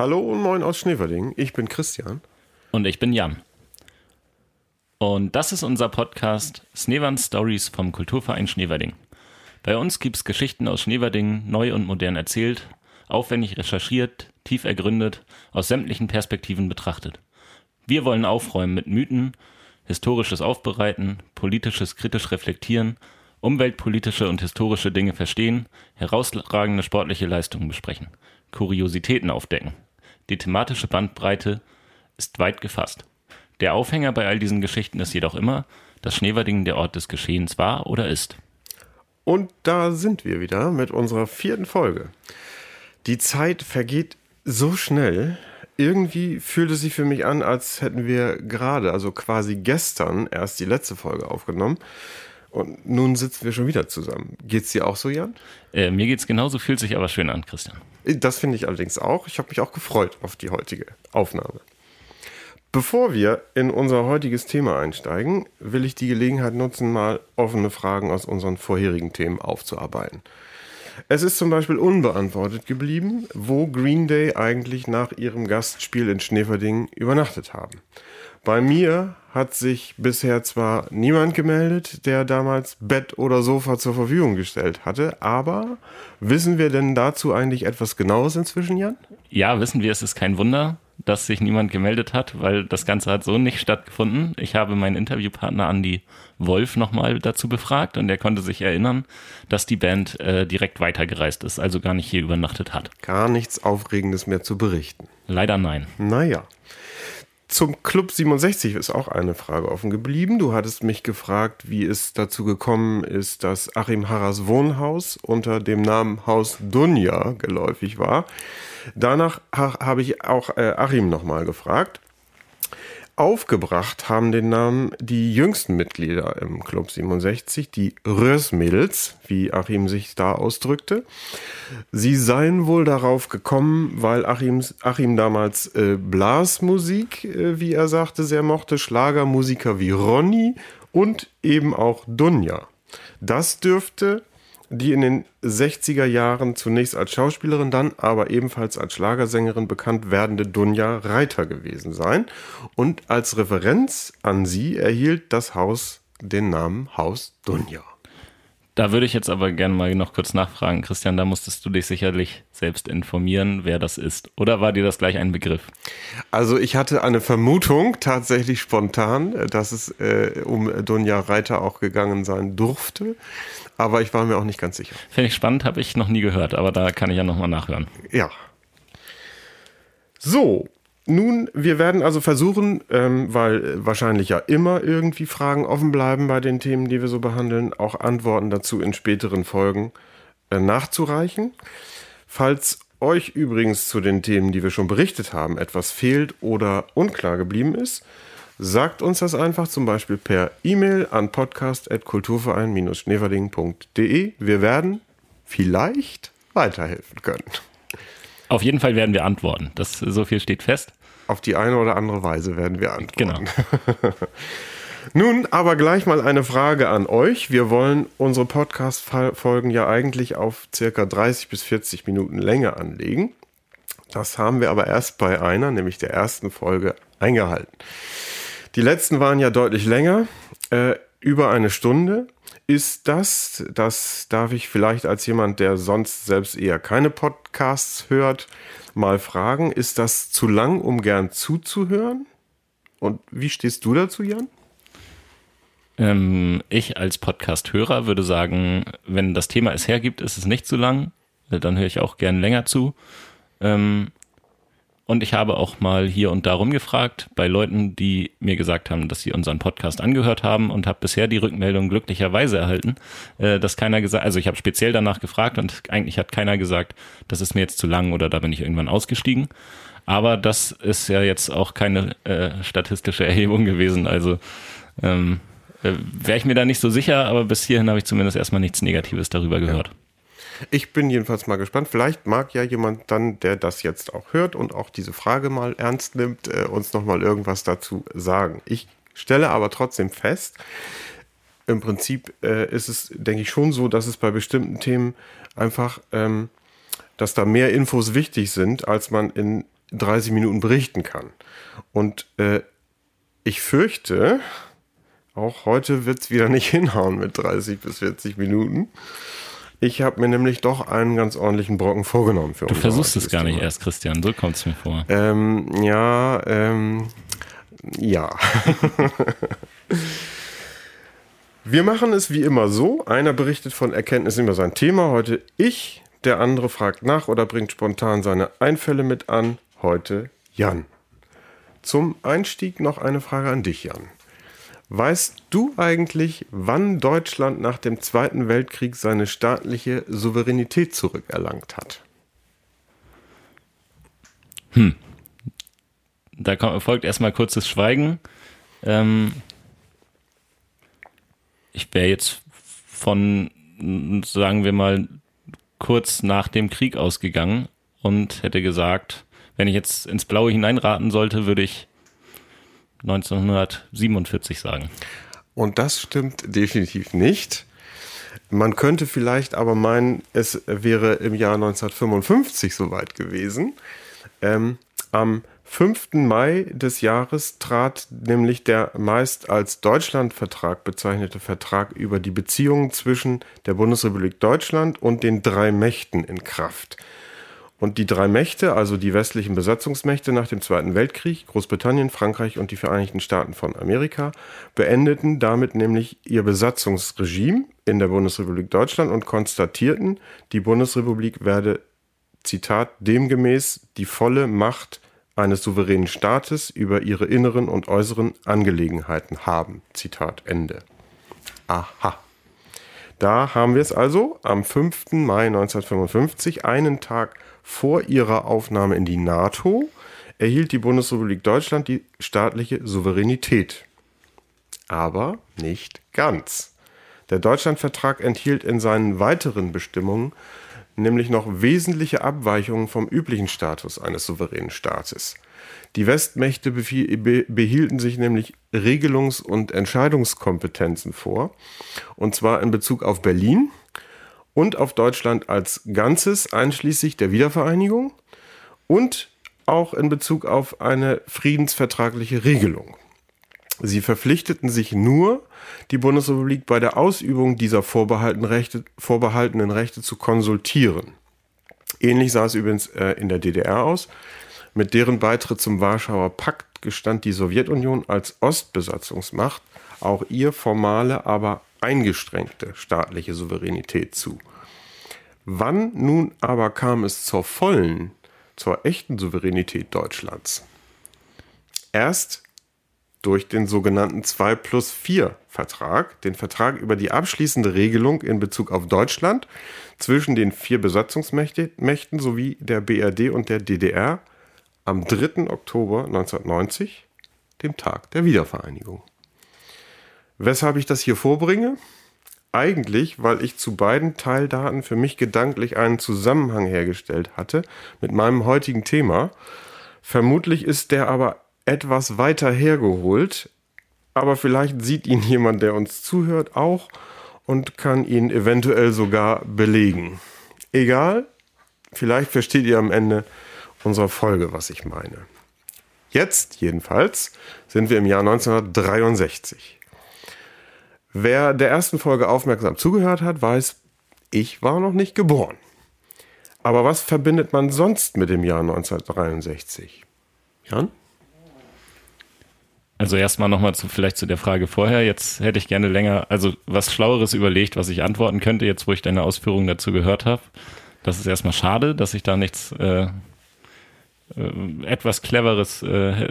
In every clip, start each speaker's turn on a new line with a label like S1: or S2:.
S1: Hallo und moin aus Schneverding. Ich bin Christian.
S2: Und ich bin Jan. Und das ist unser Podcast Schneewand Stories vom Kulturverein Schneverding. Bei uns gibt es Geschichten aus Schneverding, neu und modern erzählt, aufwendig recherchiert, tief ergründet, aus sämtlichen Perspektiven betrachtet. Wir wollen aufräumen mit Mythen, historisches Aufbereiten, politisches kritisch reflektieren, umweltpolitische und historische Dinge verstehen, herausragende sportliche Leistungen besprechen, Kuriositäten aufdecken. Die thematische Bandbreite ist weit gefasst. Der Aufhänger bei all diesen Geschichten ist jedoch immer, dass Schneverdingen der Ort des Geschehens war oder ist.
S1: Und da sind wir wieder mit unserer vierten Folge. Die Zeit vergeht so schnell. Irgendwie fühlt es sich für mich an, als hätten wir gerade, also quasi gestern, erst die letzte Folge aufgenommen. Und nun sitzen wir schon wieder zusammen. Geht's dir auch so, Jan?
S2: Äh, mir geht's genauso, fühlt sich aber schön an, Christian.
S1: Das finde ich allerdings auch. Ich habe mich auch gefreut auf die heutige Aufnahme. Bevor wir in unser heutiges Thema einsteigen, will ich die Gelegenheit nutzen, mal offene Fragen aus unseren vorherigen Themen aufzuarbeiten. Es ist zum Beispiel unbeantwortet geblieben, wo Green Day eigentlich nach ihrem Gastspiel in Schneverding übernachtet haben. Bei mir hat sich bisher zwar niemand gemeldet, der damals Bett oder Sofa zur Verfügung gestellt hatte, aber wissen wir denn dazu eigentlich etwas Genaues inzwischen, Jan?
S2: Ja, wissen wir, es ist kein Wunder, dass sich niemand gemeldet hat, weil das Ganze hat so nicht stattgefunden. Ich habe meinen Interviewpartner Andy Wolf nochmal dazu befragt und er konnte sich erinnern, dass die Band äh, direkt weitergereist ist, also gar nicht hier übernachtet hat.
S1: Gar nichts Aufregendes mehr zu berichten.
S2: Leider nein.
S1: Naja. Zum Club 67 ist auch eine Frage offen geblieben. Du hattest mich gefragt, wie es dazu gekommen ist, dass Achim Harras Wohnhaus unter dem Namen Haus Dunja geläufig war. Danach habe ich auch äh, Achim nochmal gefragt. Aufgebracht haben den Namen die jüngsten Mitglieder im Club 67, die Rösmädels, wie Achim sich da ausdrückte. Sie seien wohl darauf gekommen, weil Achim, Achim damals äh, Blasmusik, äh, wie er sagte, sehr mochte, Schlagermusiker wie Ronny und eben auch Dunja. Das dürfte die in den 60er Jahren zunächst als Schauspielerin, dann aber ebenfalls als Schlagersängerin bekannt werdende Dunja Reiter gewesen sein. Und als Referenz an sie erhielt das Haus den Namen Haus Dunja.
S2: Da würde ich jetzt aber gerne mal noch kurz nachfragen, Christian, da musstest du dich sicherlich selbst informieren, wer das ist. Oder war dir das gleich ein Begriff?
S1: Also ich hatte eine Vermutung, tatsächlich spontan, dass es äh, um Dunja Reiter auch gegangen sein durfte aber ich war mir auch nicht ganz sicher.
S2: Finde ich spannend, habe ich noch nie gehört, aber da kann ich ja nochmal nachhören.
S1: Ja. So, nun, wir werden also versuchen, ähm, weil wahrscheinlich ja immer irgendwie Fragen offen bleiben bei den Themen, die wir so behandeln, auch Antworten dazu in späteren Folgen äh, nachzureichen. Falls euch übrigens zu den Themen, die wir schon berichtet haben, etwas fehlt oder unklar geblieben ist, Sagt uns das einfach zum Beispiel per E-Mail an podcast.kulturverein-schneverding.de. Wir werden vielleicht weiterhelfen können.
S2: Auf jeden Fall werden wir antworten. Das, so viel steht fest.
S1: Auf die eine oder andere Weise werden wir antworten. Genau. Nun aber gleich mal eine Frage an euch. Wir wollen unsere Podcast-Folgen ja eigentlich auf circa 30 bis 40 Minuten Länge anlegen. Das haben wir aber erst bei einer, nämlich der ersten Folge, eingehalten. Die letzten waren ja deutlich länger, äh, über eine Stunde. Ist das, das darf ich vielleicht als jemand, der sonst selbst eher keine Podcasts hört, mal fragen, ist das zu lang, um gern zuzuhören? Und wie stehst du dazu, Jan?
S2: Ähm, ich als Podcast-Hörer würde sagen, wenn das Thema es hergibt, ist es nicht zu lang. Dann höre ich auch gern länger zu. Ähm, und ich habe auch mal hier und da rumgefragt bei Leuten, die mir gesagt haben, dass sie unseren Podcast angehört haben und habe bisher die Rückmeldung glücklicherweise erhalten, äh, dass keiner gesagt, also ich habe speziell danach gefragt und eigentlich hat keiner gesagt, das ist mir jetzt zu lang oder da bin ich irgendwann ausgestiegen. Aber das ist ja jetzt auch keine äh, statistische Erhebung gewesen. Also ähm, äh, wäre ich mir da nicht so sicher, aber bis hierhin habe ich zumindest erstmal nichts Negatives darüber gehört.
S1: Ich bin jedenfalls mal gespannt. Vielleicht mag ja jemand dann, der das jetzt auch hört und auch diese Frage mal ernst nimmt, äh, uns nochmal irgendwas dazu sagen. Ich stelle aber trotzdem fest, im Prinzip äh, ist es, denke ich, schon so, dass es bei bestimmten Themen einfach, ähm, dass da mehr Infos wichtig sind, als man in 30 Minuten berichten kann. Und äh, ich fürchte, auch heute wird es wieder nicht hinhauen mit 30 bis 40 Minuten. Ich habe mir nämlich doch einen ganz ordentlichen Brocken vorgenommen für
S2: Du versuchst es gar nicht
S1: Thema.
S2: erst, Christian. So kommt es mir vor.
S1: Ähm, ja, ähm, ja. Wir machen es wie immer so. Einer berichtet von Erkenntnissen über sein Thema. Heute ich, der andere fragt nach oder bringt spontan seine Einfälle mit an. Heute Jan. Zum Einstieg noch eine Frage an dich, Jan. Weißt du eigentlich, wann Deutschland nach dem Zweiten Weltkrieg seine staatliche Souveränität zurückerlangt hat?
S2: Da kommt, folgt erstmal kurzes Schweigen. Ähm, ich wäre jetzt von, sagen wir mal, kurz nach dem Krieg ausgegangen und hätte gesagt, wenn ich jetzt ins Blaue hineinraten sollte, würde ich 1947 sagen.
S1: Und das stimmt definitiv nicht. Man könnte vielleicht aber meinen, es wäre im Jahr 1955 soweit gewesen. Ähm, am 5. Mai des Jahres trat nämlich der meist als Deutschlandvertrag bezeichnete Vertrag über die Beziehungen zwischen der Bundesrepublik Deutschland und den drei Mächten in Kraft. Und die drei Mächte, also die westlichen Besatzungsmächte nach dem Zweiten Weltkrieg, Großbritannien, Frankreich und die Vereinigten Staaten von Amerika, beendeten damit nämlich ihr Besatzungsregime in der Bundesrepublik Deutschland und konstatierten, die Bundesrepublik werde, Zitat, demgemäß die volle Macht eines souveränen Staates über ihre inneren und äußeren Angelegenheiten haben. Zitat Ende. Aha. Da haben wir es also am 5. Mai 1955, einen Tag vor ihrer Aufnahme in die NATO, erhielt die Bundesrepublik Deutschland die staatliche Souveränität. Aber nicht ganz. Der Deutschlandvertrag enthielt in seinen weiteren Bestimmungen nämlich noch wesentliche Abweichungen vom üblichen Status eines souveränen Staates. Die Westmächte behielten sich nämlich Regelungs- und Entscheidungskompetenzen vor, und zwar in Bezug auf Berlin und auf Deutschland als Ganzes, einschließlich der Wiedervereinigung und auch in Bezug auf eine friedensvertragliche Regelung. Sie verpflichteten sich nur, die Bundesrepublik bei der Ausübung dieser vorbehaltenen Rechte, zu konsultieren. Ähnlich sah es übrigens äh, in der DDR aus. Mit deren Beitritt zum Warschauer Pakt gestand die Sowjetunion als Ostbesatzungsmacht auch ihr formale, aber eingeschränkte staatliche Souveränität zu. Wann nun aber kam es zur vollen, zur echten Souveränität Deutschlands? Erst durch den sogenannten 2 plus 4 Vertrag, den Vertrag über die abschließende Regelung in Bezug auf Deutschland zwischen den vier Besatzungsmächten sowie der BRD und der DDR am 3. Oktober 1990, dem Tag der Wiedervereinigung. Weshalb ich das hier vorbringe? Eigentlich, weil ich zu beiden Teildaten für mich gedanklich einen Zusammenhang hergestellt hatte mit meinem heutigen Thema. Vermutlich ist der aber etwas weiter hergeholt, aber vielleicht sieht ihn jemand, der uns zuhört, auch und kann ihn eventuell sogar belegen. Egal, vielleicht versteht ihr am Ende unserer Folge, was ich meine. Jetzt jedenfalls sind wir im Jahr 1963. Wer der ersten Folge aufmerksam zugehört hat, weiß, ich war noch nicht geboren. Aber was verbindet man sonst mit dem Jahr 1963? Jan?
S2: Also erstmal nochmal zu, vielleicht zu der Frage vorher. Jetzt hätte ich gerne länger, also was Schlaueres überlegt, was ich antworten könnte, jetzt wo ich deine Ausführungen dazu gehört habe. Das ist erstmal schade, dass ich da nichts äh, äh, etwas Cleveres äh,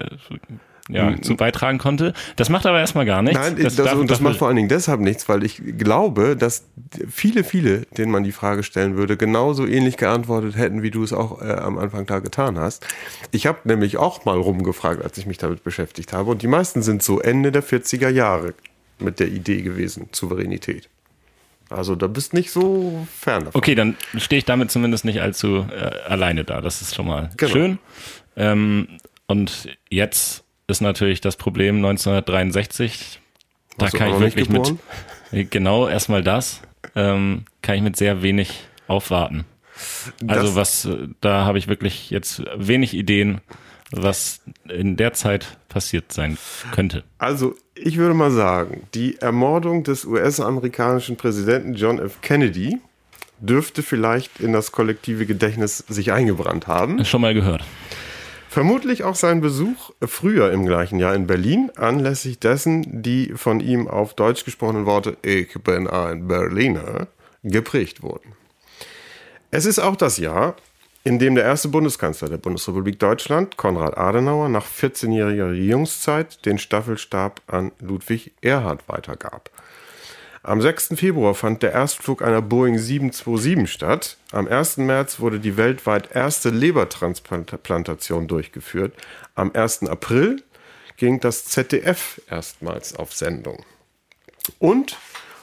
S2: ja, zu beitragen konnte. Das macht aber erstmal gar nichts.
S1: Nein, das, das,
S2: darf-
S1: das macht vor allen Dingen deshalb nichts, weil ich glaube, dass viele, viele, denen man die Frage stellen würde, genauso ähnlich geantwortet hätten, wie du es auch äh, am Anfang da getan hast. Ich habe nämlich auch mal rumgefragt, als ich mich damit beschäftigt habe. Und die meisten sind so Ende der 40er Jahre mit der Idee gewesen, Souveränität. Also da bist nicht so fern davon.
S2: Okay, dann stehe ich damit zumindest nicht allzu äh, alleine da. Das ist schon mal
S1: Genau.
S2: schön. Ähm, und jetzt ist natürlich das Problem 1963. Da
S1: Warst
S2: kann ich wirklich mit genau erstmal das ähm, kann ich mit sehr wenig aufwarten. Also was, da habe ich wirklich jetzt wenig Ideen, was in der Zeit passiert sein könnte.
S1: Also ich würde mal sagen, die Ermordung des US-amerikanischen Präsidenten John F. Kennedy dürfte vielleicht in das kollektive Gedächtnis sich eingebrannt haben.
S2: Schon mal gehört.
S1: Vermutlich auch sein Besuch früher im gleichen Jahr in Berlin, anlässlich dessen die von ihm auf Deutsch gesprochenen Worte Ich bin ein Berliner geprägt wurden. Es ist auch das Jahr, in dem der erste Bundeskanzler der Bundesrepublik Deutschland, Konrad Adenauer, nach 14-jähriger Regierungszeit den Staffelstab an Ludwig Erhard weitergab. Am 6. Februar fand der Erstflug einer Boeing 727 statt. Am 1. März wurde die weltweit erste Lebertransplantation durchgeführt. Am 1. April ging das ZDF erstmals auf Sendung. Und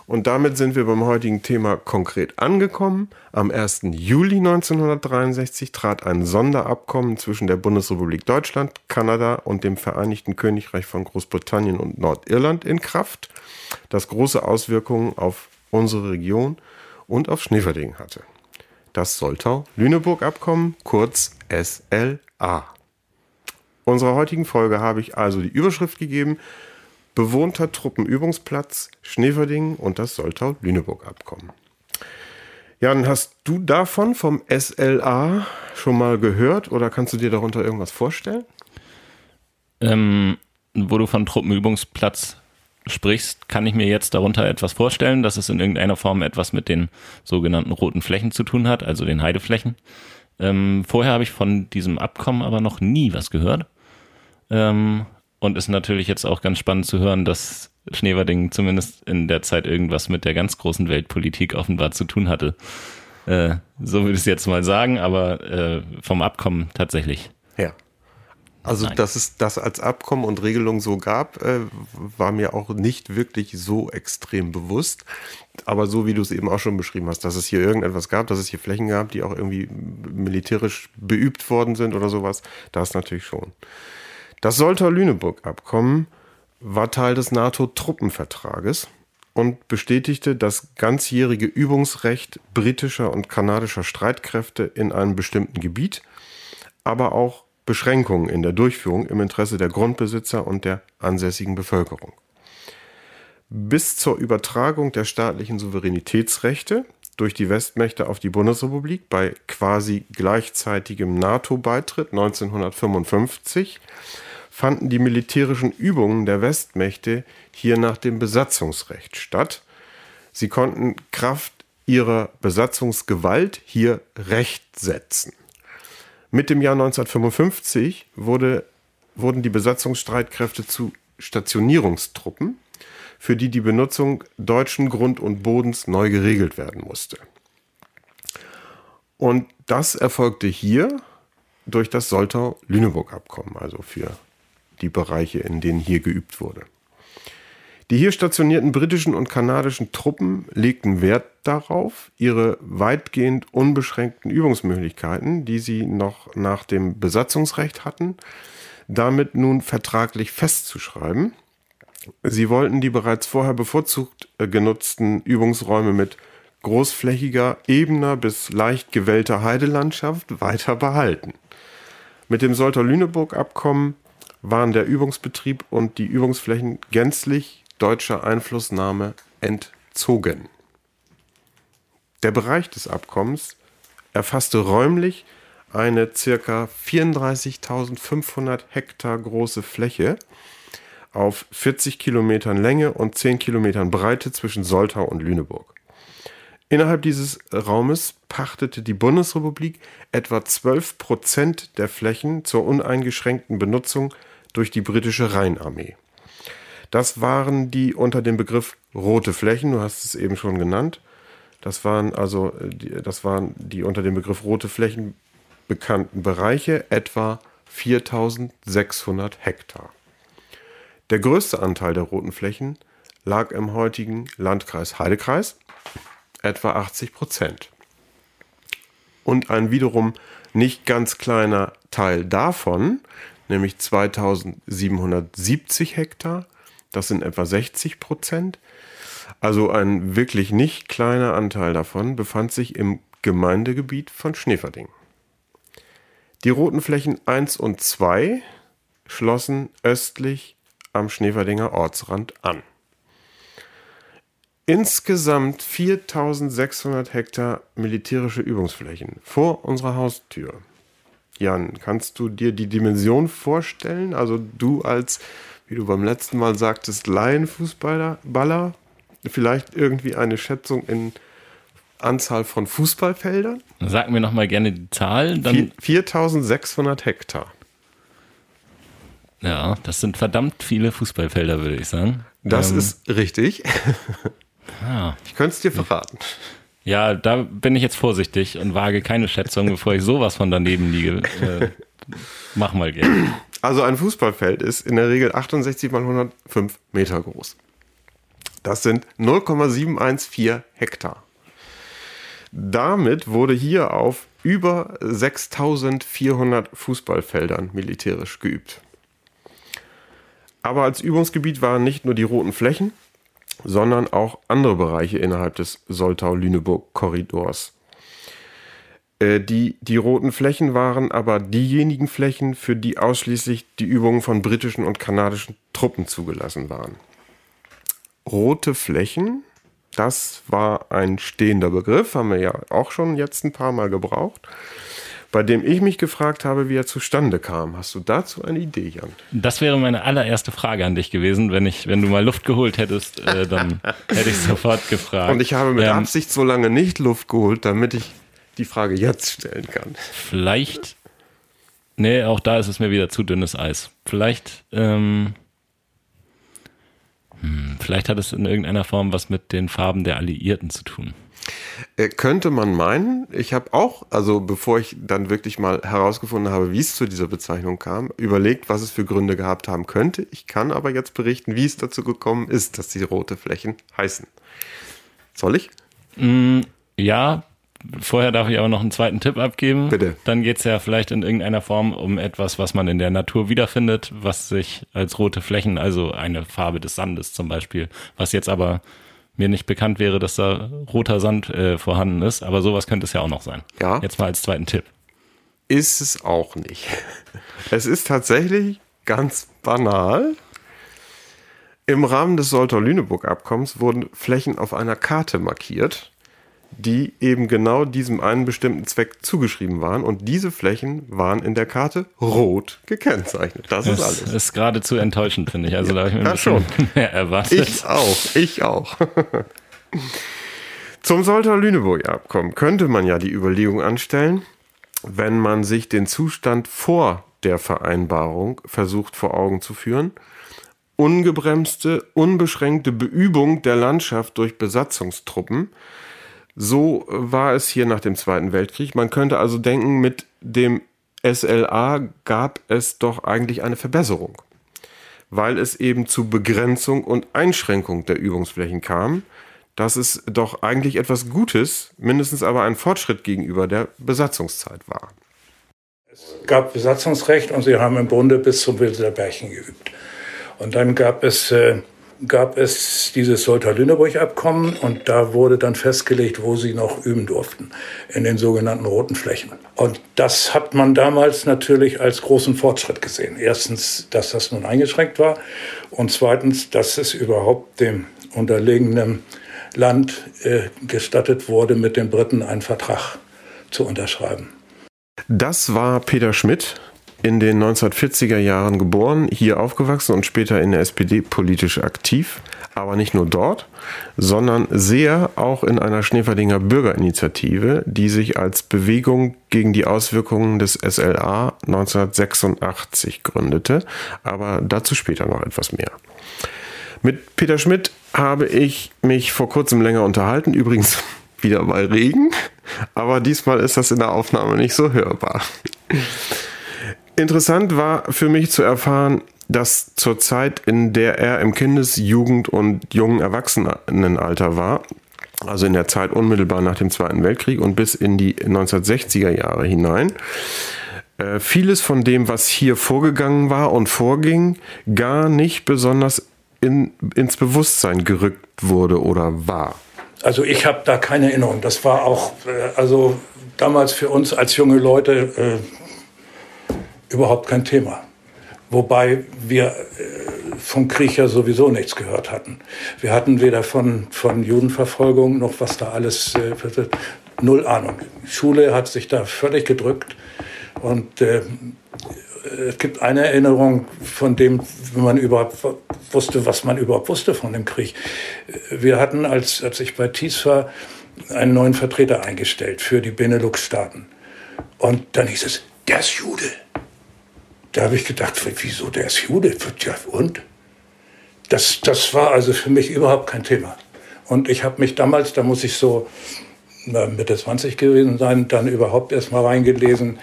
S1: und damit sind wir beim heutigen Thema konkret angekommen. Am 1. Juli 1963 trat ein Sonderabkommen zwischen der Bundesrepublik Deutschland, Kanada und dem Vereinigten Königreich von Großbritannien und Nordirland in Kraft, das große Auswirkungen auf unsere Region und auf Schneverding hatte. Das Soltau-Lüneburg-Abkommen, kurz SLA. Unserer heutigen Folge habe ich also die Überschrift gegeben, bewohnter Truppenübungsplatz Schneverding und das Soltau-Lüneburg-Abkommen. Jan, hast du davon vom SLA schon mal gehört oder kannst du dir darunter irgendwas vorstellen?
S2: Ähm, wo du von Truppenübungsplatz sprichst, kann ich mir jetzt darunter etwas vorstellen, dass es in irgendeiner Form etwas mit den sogenannten roten Flächen zu tun hat, also den Heideflächen. Ähm, vorher habe ich von diesem Abkommen aber noch nie was gehört. Ähm, und ist natürlich jetzt auch ganz spannend zu hören, dass Schneverding zumindest in der Zeit irgendwas mit der ganz großen Weltpolitik offenbar zu tun hatte. Äh, so würde ich es jetzt mal sagen, aber äh, vom Abkommen tatsächlich.
S1: Ja. Also, Nein. dass es das als Abkommen und Regelung so gab, äh, war mir auch nicht wirklich so extrem bewusst. Aber so wie du es eben auch schon beschrieben hast, dass es hier irgendetwas gab, dass es hier Flächen gab, die auch irgendwie militärisch beübt worden sind oder sowas, das natürlich schon. Das Soltau-Lüneburg-Abkommen war Teil des NATO-Truppenvertrages und bestätigte das ganzjährige Übungsrecht britischer und kanadischer Streitkräfte in einem bestimmten Gebiet, aber auch Beschränkungen in der Durchführung im Interesse der Grundbesitzer und der ansässigen Bevölkerung. Bis zur Übertragung der staatlichen Souveränitätsrechte durch die Westmächte auf die Bundesrepublik bei quasi gleichzeitigem NATO-Beitritt 1955 fanden die militärischen Übungen der Westmächte hier nach dem Besatzungsrecht statt. Sie konnten Kraft ihrer Besatzungsgewalt hier Recht setzen. Mit dem Jahr 1955 wurde, wurden die Besatzungsstreitkräfte zu Stationierungstruppen, für die die Benutzung deutschen Grund und Bodens neu geregelt werden musste. Und das erfolgte hier durch das Soltau-Lüneburg-Abkommen, also für die Bereiche, in denen hier geübt wurde. Die hier stationierten britischen und kanadischen Truppen legten Wert darauf, ihre weitgehend unbeschränkten Übungsmöglichkeiten, die sie noch nach dem Besatzungsrecht hatten, damit nun vertraglich festzuschreiben. Sie wollten die bereits vorher bevorzugt äh, genutzten Übungsräume mit großflächiger, ebener bis leicht gewellter Heidelandschaft weiter behalten. Mit dem Solter-Lüneburg-Abkommen waren der Übungsbetrieb und die Übungsflächen gänzlich deutscher Einflussnahme entzogen. Der Bereich des Abkommens erfasste räumlich eine ca. 34.500 Hektar große Fläche auf 40 Kilometern Länge und 10 Kilometern Breite zwischen Soltau und Lüneburg. Innerhalb dieses Raumes pachtete die Bundesrepublik etwa 12 Prozent der Flächen zur uneingeschränkten Benutzung durch die britische Rheinarmee. Das waren die unter dem Begriff rote Flächen, du hast es eben schon genannt. Das waren also das waren die unter dem Begriff rote Flächen bekannten Bereiche, etwa 4600 Hektar. Der größte Anteil der roten Flächen lag im heutigen Landkreis Heidekreis, etwa 80 Prozent. Und ein wiederum nicht ganz kleiner Teil davon nämlich 2770 Hektar. Das sind etwa 60 Prozent. Also ein wirklich nicht kleiner Anteil davon befand sich im Gemeindegebiet von Schneverding. Die roten Flächen 1 und 2 schlossen östlich am Schneeverdinger Ortsrand an. Insgesamt 4600 Hektar militärische Übungsflächen vor unserer Haustür. Jan, kannst du dir die Dimension vorstellen? Also du als, wie du beim letzten Mal sagtest, Laienfußballer, Baller, vielleicht irgendwie eine Schätzung in Anzahl von Fußballfeldern?
S2: Sag mir nochmal gerne die Zahl. Dann
S1: 4600 Hektar.
S2: Ja, das sind verdammt viele Fußballfelder, würde ich sagen.
S1: Das ähm, ist richtig.
S2: Ah.
S1: Ich könnte es dir verraten.
S2: Ja, da bin ich jetzt vorsichtig und wage keine Schätzung, bevor ich sowas von daneben liege. Äh, mach mal gerne.
S1: Also ein Fußballfeld ist in der Regel 68 mal 105 Meter groß. Das sind 0,714 Hektar. Damit wurde hier auf über 6400 Fußballfeldern militärisch geübt. Aber als Übungsgebiet waren nicht nur die roten Flächen, sondern auch andere Bereiche innerhalb des Soltau-Lüneburg-Korridors. Äh, die, die roten Flächen waren aber diejenigen Flächen, für die ausschließlich die Übungen von britischen und kanadischen Truppen zugelassen waren. Rote Flächen, das war ein stehender Begriff, haben wir ja auch schon jetzt ein paar Mal gebraucht bei dem ich mich gefragt habe, wie er zustande kam. Hast du dazu eine Idee, Jan?
S2: Das wäre meine allererste Frage an dich gewesen. Wenn, ich, wenn du mal Luft geholt hättest, äh, dann hätte ich sofort gefragt.
S1: Und ich habe mit ähm, Absicht so lange nicht Luft geholt, damit ich die Frage jetzt stellen kann.
S2: Vielleicht. Nee, auch da ist es mir wieder zu dünnes Eis. Vielleicht. Ähm, hm, vielleicht hat es in irgendeiner Form was mit den Farben der Alliierten zu tun.
S1: Äh, könnte man meinen. Ich habe auch, also bevor ich dann wirklich mal herausgefunden habe, wie es zu dieser Bezeichnung kam, überlegt, was es für Gründe gehabt haben könnte. Ich kann aber jetzt berichten, wie es dazu gekommen ist, dass die rote Flächen heißen. Soll ich?
S2: Mm, ja, vorher darf ich aber noch einen zweiten Tipp abgeben.
S1: Bitte.
S2: Dann geht es ja vielleicht in irgendeiner Form um etwas, was man in der Natur wiederfindet, was sich als rote Flächen, also eine Farbe des Sandes zum Beispiel, was jetzt aber mir nicht bekannt wäre, dass da roter Sand äh, vorhanden ist, aber sowas könnte es ja auch noch sein.
S1: Ja.
S2: Jetzt mal als zweiten Tipp.
S1: Ist es auch nicht. Es ist tatsächlich ganz banal. Im Rahmen des Soltau-Lüneburg-Abkommens wurden Flächen auf einer Karte markiert die eben genau diesem einen bestimmten Zweck zugeschrieben waren. Und diese Flächen waren in der Karte rot gekennzeichnet. Das, das ist alles.
S2: Das ist geradezu enttäuschend, finde ich. Also da habe ich mir
S1: ein bisschen
S2: schon. mehr erwartet.
S1: Ich auch, ich auch. Zum Soltau-Lüneburg-Abkommen könnte man ja die Überlegung anstellen, wenn man sich den Zustand vor der Vereinbarung versucht vor Augen zu führen, ungebremste, unbeschränkte Beübung der Landschaft durch Besatzungstruppen so war es hier nach dem Zweiten Weltkrieg. Man könnte also denken, mit dem SLA gab es doch eigentlich eine Verbesserung, weil es eben zu Begrenzung und Einschränkung der Übungsflächen kam. dass es doch eigentlich etwas Gutes, mindestens aber ein Fortschritt gegenüber der Besatzungszeit war.
S3: Es gab Besatzungsrecht und sie haben im Bunde bis zum Wilderberchen geübt. Und dann gab es äh, gab es dieses Soltau-Lüneburg-Abkommen und da wurde dann festgelegt, wo sie noch üben durften, in den sogenannten roten Flächen. Und das hat man damals natürlich als großen Fortschritt gesehen. Erstens, dass das nun eingeschränkt war und zweitens, dass es überhaupt dem unterlegenen Land äh, gestattet wurde, mit den Briten einen Vertrag zu unterschreiben.
S1: Das war Peter Schmidt, in den 1940er Jahren geboren, hier aufgewachsen und später in der SPD politisch aktiv. Aber nicht nur dort, sondern sehr auch in einer Schneeferdinger Bürgerinitiative, die sich als Bewegung gegen die Auswirkungen des SLA 1986 gründete. Aber dazu später noch etwas mehr. Mit Peter Schmidt habe ich mich vor kurzem länger unterhalten. Übrigens wieder bei Regen. Aber diesmal ist das in der Aufnahme nicht so hörbar. Interessant war für mich zu erfahren, dass zur Zeit, in der er im Kindes-, Jugend- und jungen Erwachsenenalter war, also in der Zeit unmittelbar nach dem Zweiten Weltkrieg und bis in die 1960er Jahre hinein, äh, vieles von dem, was hier vorgegangen war und vorging, gar nicht besonders in, ins Bewusstsein gerückt wurde oder war.
S3: Also ich habe da keine Erinnerung. Das war auch, äh, also damals für uns als junge Leute äh, überhaupt kein Thema. Wobei wir äh, vom Krieg ja sowieso nichts gehört hatten. Wir hatten weder von, von Judenverfolgung noch was da alles, äh, null Ahnung. Schule hat sich da völlig gedrückt und äh, es gibt eine Erinnerung von dem, wenn man überhaupt wusste, was man überhaupt wusste von dem Krieg. Wir hatten, als, als ich bei TIS war, einen neuen Vertreter eingestellt für die Benelux-Staaten. Und dann hieß es, der ist Jude. Da habe ich gedacht, wieso der ist Jude? Ja, und? Das, das war also für mich überhaupt kein Thema. Und ich habe mich damals, da muss ich so Mitte 20 gewesen sein, dann überhaupt erst mal reingelesen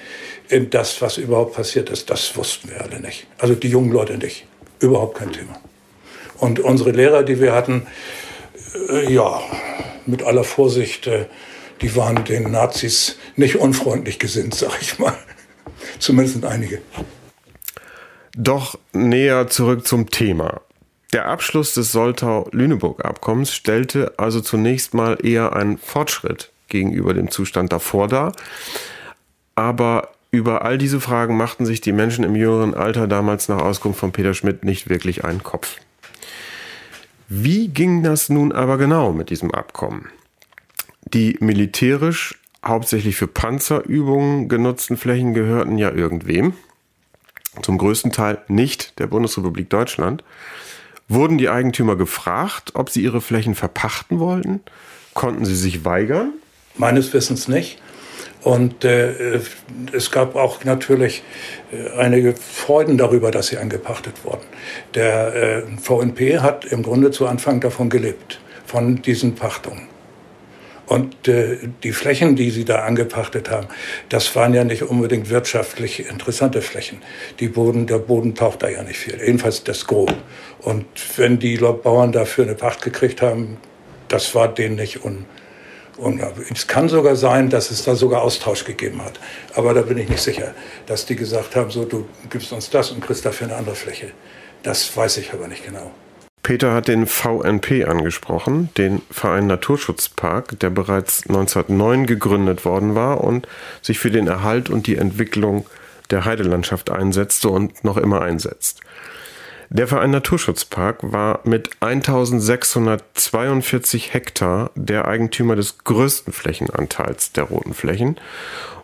S3: in das, was überhaupt passiert ist. Das wussten wir alle nicht. Also die jungen Leute nicht. Überhaupt kein Thema. Und unsere Lehrer, die wir hatten, äh, ja, mit aller Vorsicht, äh, die waren den Nazis nicht unfreundlich gesinnt, sag ich mal. Zumindest einige.
S1: Doch näher zurück zum Thema. Der Abschluss des Soltau-Lüneburg-Abkommens stellte also zunächst mal eher einen Fortschritt gegenüber dem Zustand davor dar. Aber über all diese Fragen machten sich die Menschen im jüngeren Alter damals nach Auskunft von Peter Schmidt nicht wirklich einen Kopf. Wie ging das nun aber genau mit diesem Abkommen? Die militärisch hauptsächlich für Panzerübungen genutzten Flächen gehörten ja irgendwem, zum größten Teil nicht der Bundesrepublik Deutschland. Wurden die Eigentümer gefragt, ob sie ihre Flächen verpachten wollten? Konnten sie sich weigern?
S3: Meines Wissens nicht. Und äh, es gab auch natürlich äh, einige Freuden darüber, dass sie angepachtet wurden. Der äh, VNP hat im Grunde zu Anfang davon gelebt, von diesen Pachtungen. Und äh, die Flächen, die sie da angepachtet haben, das waren ja nicht unbedingt wirtschaftlich interessante Flächen. Die Boden, der Boden taucht da ja nicht viel, jedenfalls das Grob. Und wenn die Bauern dafür eine Pacht gekriegt haben, das war denen nicht un, und es kann sogar sein, dass es da sogar Austausch gegeben hat. Aber da bin ich nicht sicher, dass die gesagt haben, so du gibst uns das und kriegst dafür eine andere Fläche. Das weiß ich aber nicht genau.
S1: Peter hat den VNP angesprochen, den Verein Naturschutzpark, der bereits 1909 gegründet worden war und sich für den Erhalt und die Entwicklung der Heidelandschaft einsetzte und noch immer einsetzt. Der Verein Naturschutzpark war mit 1642 Hektar der Eigentümer des größten Flächenanteils der roten Flächen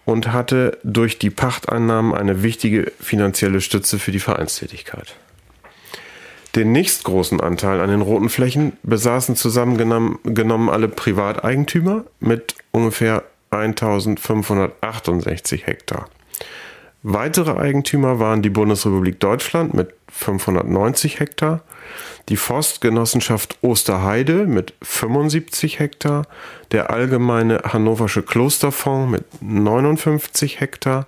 S1: und hatte durch die Pachteinnahmen eine wichtige finanzielle Stütze für die Vereinstätigkeit. Den nächstgroßen Anteil an den roten Flächen besaßen zusammengenommen alle Privateigentümer mit ungefähr 1568 Hektar. Weitere Eigentümer waren die Bundesrepublik Deutschland mit 590 Hektar, die Forstgenossenschaft Osterheide mit 75 Hektar, der Allgemeine Hannoversche Klosterfonds mit 59 Hektar,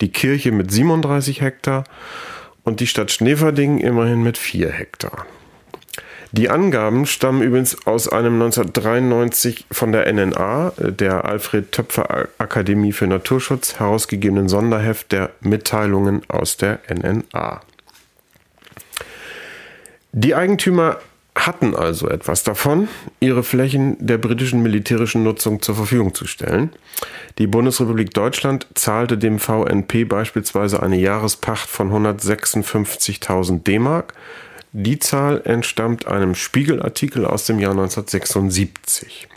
S1: die Kirche mit 37 Hektar und die Stadt Schneverding immerhin mit 4 Hektar. Die Angaben stammen übrigens aus einem 1993 von der NNA, der Alfred Töpfer Akademie für Naturschutz, herausgegebenen Sonderheft der Mitteilungen aus der NNA. Die Eigentümer hatten also etwas davon, ihre Flächen der britischen militärischen Nutzung zur Verfügung zu stellen. Die Bundesrepublik Deutschland zahlte dem VNP beispielsweise eine Jahrespacht von 156.000 D-Mark die Zahl entstammt einem Spiegelartikel aus dem Jahr 1976.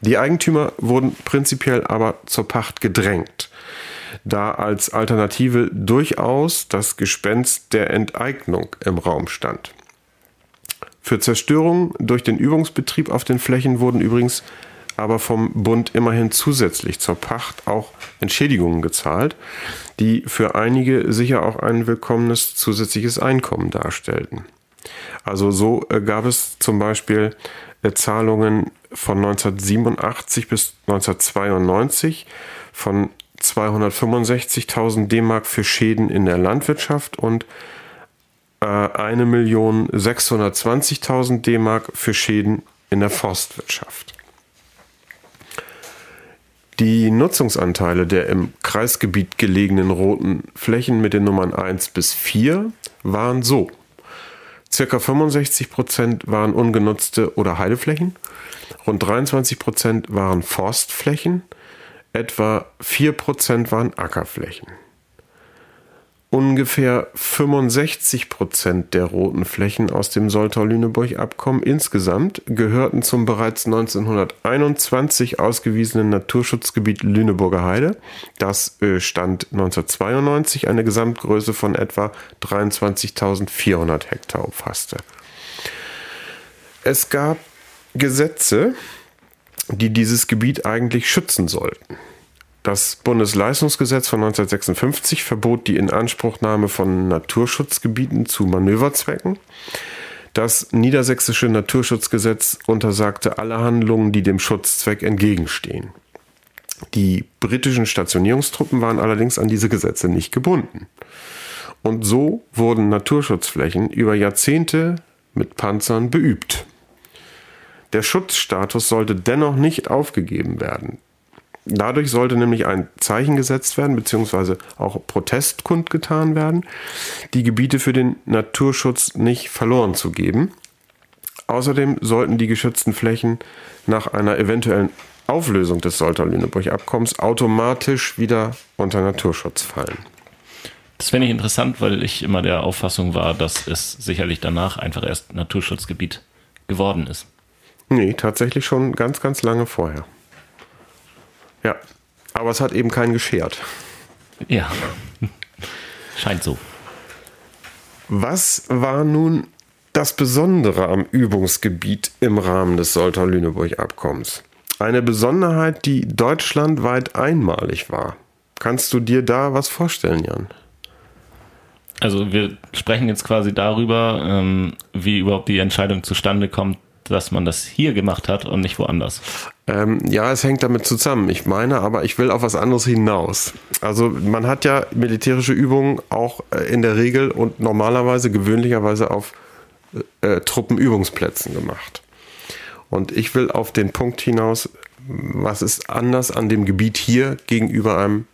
S1: Die Eigentümer wurden prinzipiell aber zur Pacht gedrängt, da als Alternative durchaus das Gespenst der Enteignung im Raum stand. Für Zerstörungen durch den Übungsbetrieb auf den Flächen wurden übrigens aber vom Bund immerhin zusätzlich zur Pacht auch Entschädigungen gezahlt, die für einige sicher auch ein willkommenes zusätzliches Einkommen darstellten. Also so äh, gab es zum Beispiel äh, Zahlungen von 1987 bis 1992 von 265.000 D-Mark für Schäden in der Landwirtschaft und äh, 1.620.000 D-Mark für Schäden in der Forstwirtschaft. Die Nutzungsanteile der im Kreisgebiet gelegenen roten Flächen mit den Nummern 1 bis 4 waren so. Circa 65 Prozent waren ungenutzte oder Heideflächen, rund 23 Prozent waren Forstflächen, etwa 4 Prozent waren Ackerflächen. Ungefähr 65 Prozent der roten Flächen aus dem Soltau-Lüneburg-Abkommen insgesamt gehörten zum bereits 1921 ausgewiesenen Naturschutzgebiet Lüneburger Heide. Das äh, stand 1992 eine Gesamtgröße von etwa 23.400 Hektar umfasste. Es gab Gesetze, die dieses Gebiet eigentlich schützen sollten. Das Bundesleistungsgesetz von 1956 verbot die Inanspruchnahme von Naturschutzgebieten zu Manöverzwecken. Das niedersächsische Naturschutzgesetz untersagte alle Handlungen, die dem Schutzzweck entgegenstehen. Die britischen Stationierungstruppen waren allerdings an diese Gesetze nicht gebunden. Und so wurden Naturschutzflächen über Jahrzehnte mit Panzern beübt. Der Schutzstatus sollte dennoch nicht aufgegeben werden. Dadurch sollte nämlich ein Zeichen gesetzt werden, beziehungsweise auch Protest kundgetan werden, die Gebiete für den Naturschutz nicht verloren zu geben. Außerdem sollten die geschützten Flächen nach einer eventuellen Auflösung des Soltau-Lüneburg-Abkommens automatisch wieder unter Naturschutz fallen.
S2: Das finde ich interessant, weil ich immer der Auffassung war, dass es sicherlich danach einfach erst Naturschutzgebiet geworden ist.
S1: Nee, tatsächlich schon ganz, ganz lange vorher. Ja, aber es hat eben keinen geschert.
S2: Ja, scheint so.
S1: Was war nun das Besondere am Übungsgebiet im Rahmen des Soltau-Lüneburg-Abkommens? Eine Besonderheit, die deutschlandweit einmalig war. Kannst du dir da was vorstellen, Jan?
S2: Also wir sprechen jetzt quasi darüber, ähm, wie überhaupt die Entscheidung zustande kommt, dass man das hier gemacht hat und nicht woanders.
S1: Ähm, ja, es hängt damit zusammen. Ich meine, aber ich will auf was anderes hinaus. Also man hat ja militärische Übungen auch äh, in der Regel und normalerweise gewöhnlicherweise auf äh, äh, Truppenübungsplätzen gemacht. Und ich will auf den Punkt hinaus, was ist anders an dem Gebiet hier gegenüber einem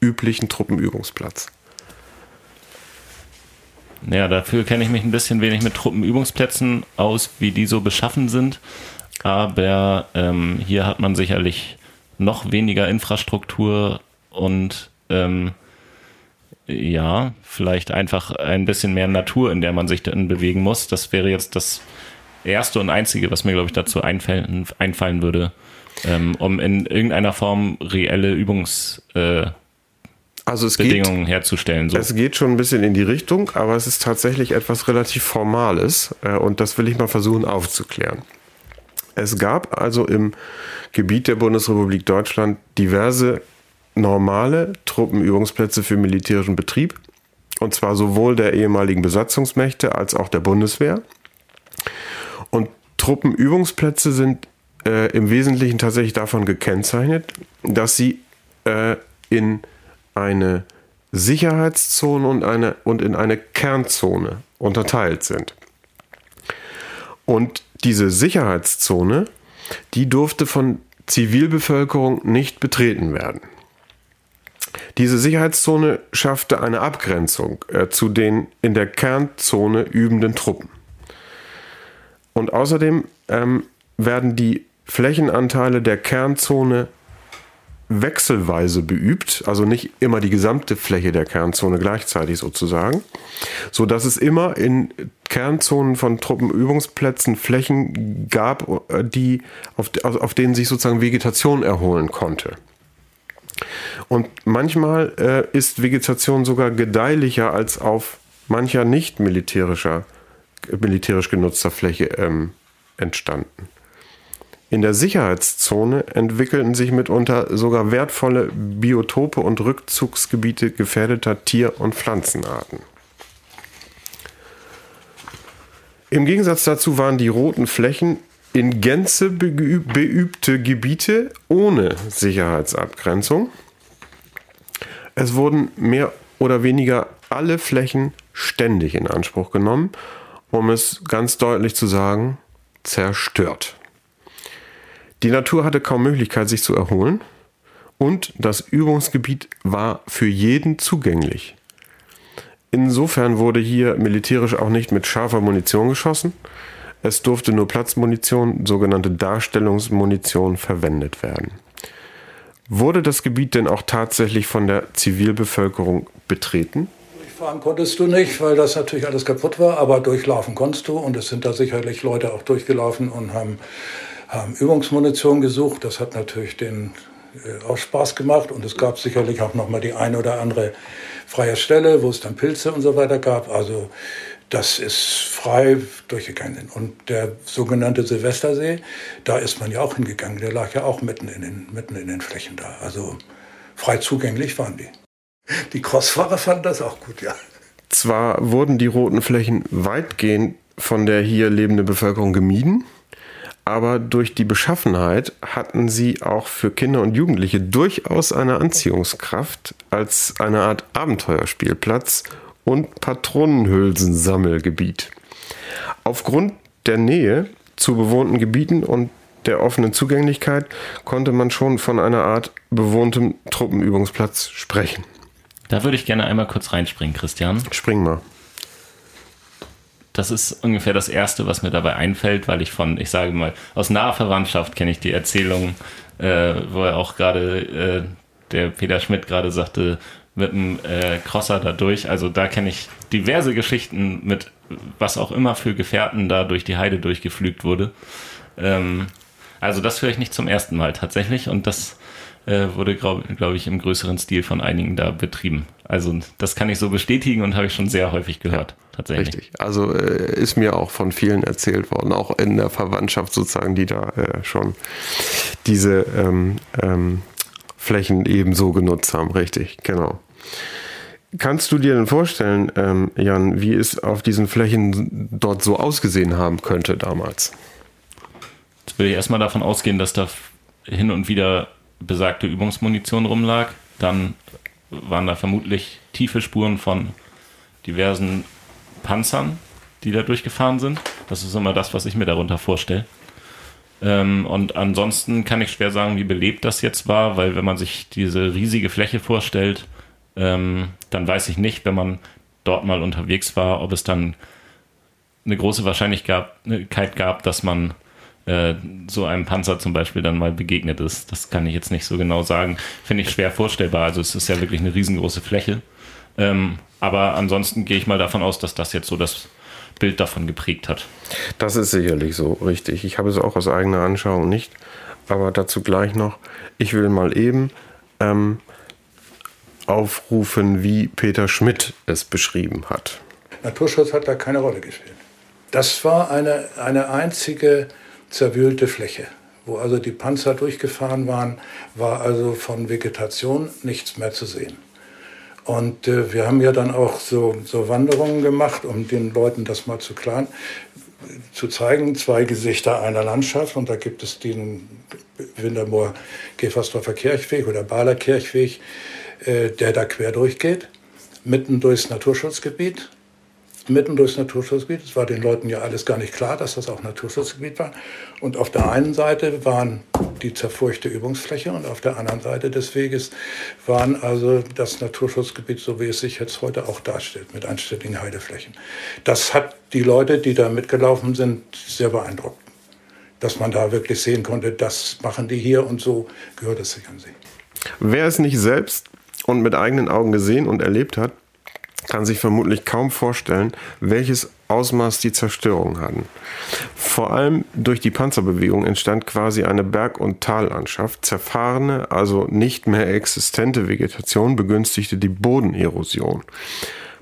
S1: üblichen Truppenübungsplatz?
S2: Ja, dafür kenne ich mich ein bisschen wenig mit Truppenübungsplätzen aus, wie die so beschaffen sind. Aber ähm, hier hat man sicherlich noch weniger Infrastruktur und ähm, ja, vielleicht einfach ein bisschen mehr Natur, in der man sich dann bewegen muss. Das wäre jetzt das erste und einzige, was mir, glaube ich, dazu einfallen, einfallen würde, ähm, um in irgendeiner Form reelle Übungs, äh,
S1: also es
S2: Bedingungen
S1: geht,
S2: herzustellen. So.
S1: Es geht schon ein bisschen in die Richtung, aber es ist tatsächlich etwas relativ Formales äh, und das will ich mal versuchen aufzuklären. Es gab also im Gebiet der Bundesrepublik Deutschland diverse normale Truppenübungsplätze für militärischen Betrieb, und zwar sowohl der ehemaligen Besatzungsmächte als auch der Bundeswehr. Und Truppenübungsplätze sind äh, im Wesentlichen tatsächlich davon gekennzeichnet, dass sie äh, in eine Sicherheitszone und, eine, und in eine Kernzone unterteilt sind. Und diese Sicherheitszone, die durfte von Zivilbevölkerung nicht betreten werden. Diese Sicherheitszone schaffte eine Abgrenzung äh, zu den in der Kernzone übenden Truppen. Und außerdem ähm, werden die Flächenanteile der Kernzone wechselweise beübt, also nicht immer die gesamte Fläche der Kernzone gleichzeitig sozusagen, so dass es immer in Kernzonen von Truppenübungsplätzen Flächen gab, die auf, auf denen sich sozusagen Vegetation erholen konnte. Und manchmal äh, ist Vegetation sogar gedeihlicher als auf mancher nicht militärischer, militärisch genutzter Fläche ähm, entstanden. In der Sicherheitszone entwickelten sich mitunter sogar wertvolle Biotope und Rückzugsgebiete gefährdeter Tier- und Pflanzenarten. Im Gegensatz dazu waren die roten Flächen in Gänze beübte Gebiete ohne Sicherheitsabgrenzung. Es wurden mehr oder weniger alle Flächen ständig in Anspruch genommen, um es ganz deutlich zu sagen, zerstört. Die Natur hatte kaum Möglichkeit, sich zu erholen und das Übungsgebiet war für jeden zugänglich. Insofern wurde hier militärisch auch nicht mit scharfer Munition geschossen. Es durfte nur Platzmunition, sogenannte Darstellungsmunition, verwendet werden. Wurde das Gebiet denn auch tatsächlich von der Zivilbevölkerung betreten?
S3: Fahren konntest du nicht, weil das natürlich alles kaputt war, aber durchlaufen konntest du und es sind da sicherlich Leute auch durchgelaufen und haben, haben Übungsmunition gesucht. Das hat natürlich den äh, auch Spaß gemacht und es gab sicherlich auch noch mal die eine oder andere freie Stelle, wo es dann Pilze und so weiter gab. Also das ist frei durchgegangen. Und der sogenannte Silvestersee, da ist man ja auch hingegangen. Der lag ja auch mitten in den, mitten in den Flächen da. Also frei zugänglich waren die. Die Crossfahrer fanden das auch gut, ja.
S1: Zwar wurden die roten Flächen weitgehend von der hier lebenden Bevölkerung gemieden, aber durch die Beschaffenheit hatten sie auch für Kinder und Jugendliche durchaus eine Anziehungskraft als eine Art Abenteuerspielplatz und Patronenhülsensammelgebiet. Aufgrund der Nähe zu bewohnten Gebieten und der offenen Zugänglichkeit konnte man schon von einer Art bewohntem Truppenübungsplatz sprechen.
S2: Da würde ich gerne einmal kurz reinspringen, Christian.
S1: Spring mal.
S2: Das ist ungefähr das Erste, was mir dabei einfällt, weil ich von, ich sage mal, aus naher Verwandtschaft kenne ich die Erzählung, äh, wo er auch gerade, äh, der Peter Schmidt gerade sagte, mit einem äh, Crosser da durch. Also da kenne ich diverse Geschichten mit was auch immer für Gefährten da durch die Heide durchgeflügt wurde. Ähm, also das höre ich nicht zum ersten Mal tatsächlich und das äh, wurde, glaube glaub ich, im größeren Stil von einigen da betrieben. Also das kann ich so bestätigen und habe ich schon sehr häufig gehört, tatsächlich.
S1: Richtig. Also äh, ist mir auch von vielen erzählt worden, auch in der Verwandtschaft sozusagen, die da äh, schon diese ähm, ähm, Flächen ebenso genutzt haben. Richtig, genau. Kannst du dir denn vorstellen, ähm, Jan, wie es auf diesen Flächen dort so ausgesehen haben könnte damals?
S2: Jetzt will ich erstmal davon ausgehen, dass da hin und wieder besagte Übungsmunition rumlag. Dann waren da vermutlich tiefe Spuren von diversen Panzern, die da durchgefahren sind. Das ist immer das, was ich mir darunter vorstelle. Ähm, und ansonsten kann ich schwer sagen, wie belebt das jetzt war, weil wenn man sich diese riesige Fläche vorstellt, ähm, dann weiß ich nicht, wenn man dort mal unterwegs war, ob es dann eine große Wahrscheinlichkeit gab, dass man äh, so einem Panzer zum Beispiel dann mal begegnet ist. Das kann ich jetzt nicht so genau sagen. Finde ich schwer vorstellbar. Also es ist ja wirklich eine riesengroße Fläche. Ähm, aber ansonsten gehe ich mal davon aus, dass das jetzt so das Bild davon geprägt hat.
S1: Das ist sicherlich so, richtig. Ich habe es auch aus eigener Anschauung nicht, aber dazu gleich noch. Ich will mal eben ähm, aufrufen, wie Peter Schmidt es beschrieben hat.
S3: Naturschutz hat da keine Rolle gespielt. Das war eine, eine einzige zerwühlte Fläche. Wo also die Panzer durchgefahren waren, war also von Vegetation nichts mehr zu sehen. Und äh, wir haben ja dann auch so, so Wanderungen gemacht, um den Leuten das mal zu klären, zu zeigen, zwei Gesichter einer Landschaft. Und da gibt es den Wintermoor-Gefersdorfer Kirchweg oder Baler Kirchweg, äh, der da quer durchgeht, mitten durchs Naturschutzgebiet mitten durchs Naturschutzgebiet. Es war den Leuten ja alles gar nicht klar, dass das auch Naturschutzgebiet war. Und auf der einen Seite waren die zerfurchte Übungsfläche und auf der anderen Seite des Weges waren also das Naturschutzgebiet, so wie es sich jetzt heute auch darstellt, mit einstelligen Heideflächen. Das hat die Leute, die da mitgelaufen sind, sehr beeindruckt. Dass man da wirklich sehen konnte, das machen die hier und so gehört es sich an sie.
S1: Wer es nicht selbst und mit eigenen Augen gesehen und erlebt hat, kann sich vermutlich kaum vorstellen, welches Ausmaß die Zerstörung hatten. Vor allem durch die Panzerbewegung entstand quasi eine Berg- und Tallandschaft. Zerfahrene, also nicht mehr existente Vegetation begünstigte die Bodenerosion.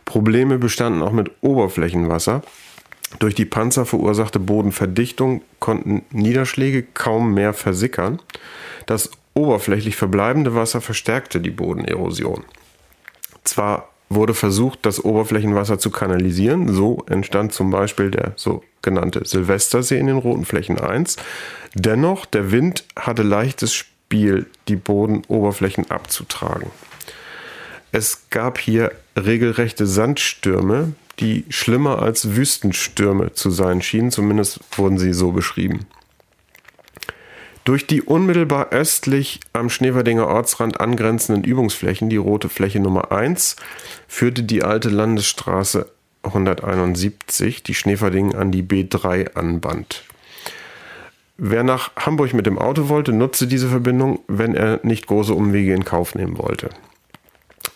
S1: Probleme bestanden auch mit Oberflächenwasser. Durch die Panzer verursachte Bodenverdichtung konnten Niederschläge kaum mehr versickern. Das oberflächlich verbleibende Wasser verstärkte die Bodenerosion. Zwar wurde versucht, das Oberflächenwasser zu kanalisieren. So entstand zum Beispiel der sogenannte Silvestersee in den roten Flächen 1. Dennoch, der Wind hatte leichtes Spiel, die Bodenoberflächen abzutragen. Es gab hier regelrechte Sandstürme, die schlimmer als Wüstenstürme zu sein schienen, zumindest wurden sie so beschrieben. Durch die unmittelbar östlich am Schneeverdinger Ortsrand angrenzenden Übungsflächen, die rote Fläche Nummer 1, führte die alte Landesstraße 171 die Schneeverding an die B3 anband. Wer nach Hamburg mit dem Auto wollte, nutzte diese Verbindung, wenn er nicht große Umwege in Kauf nehmen wollte.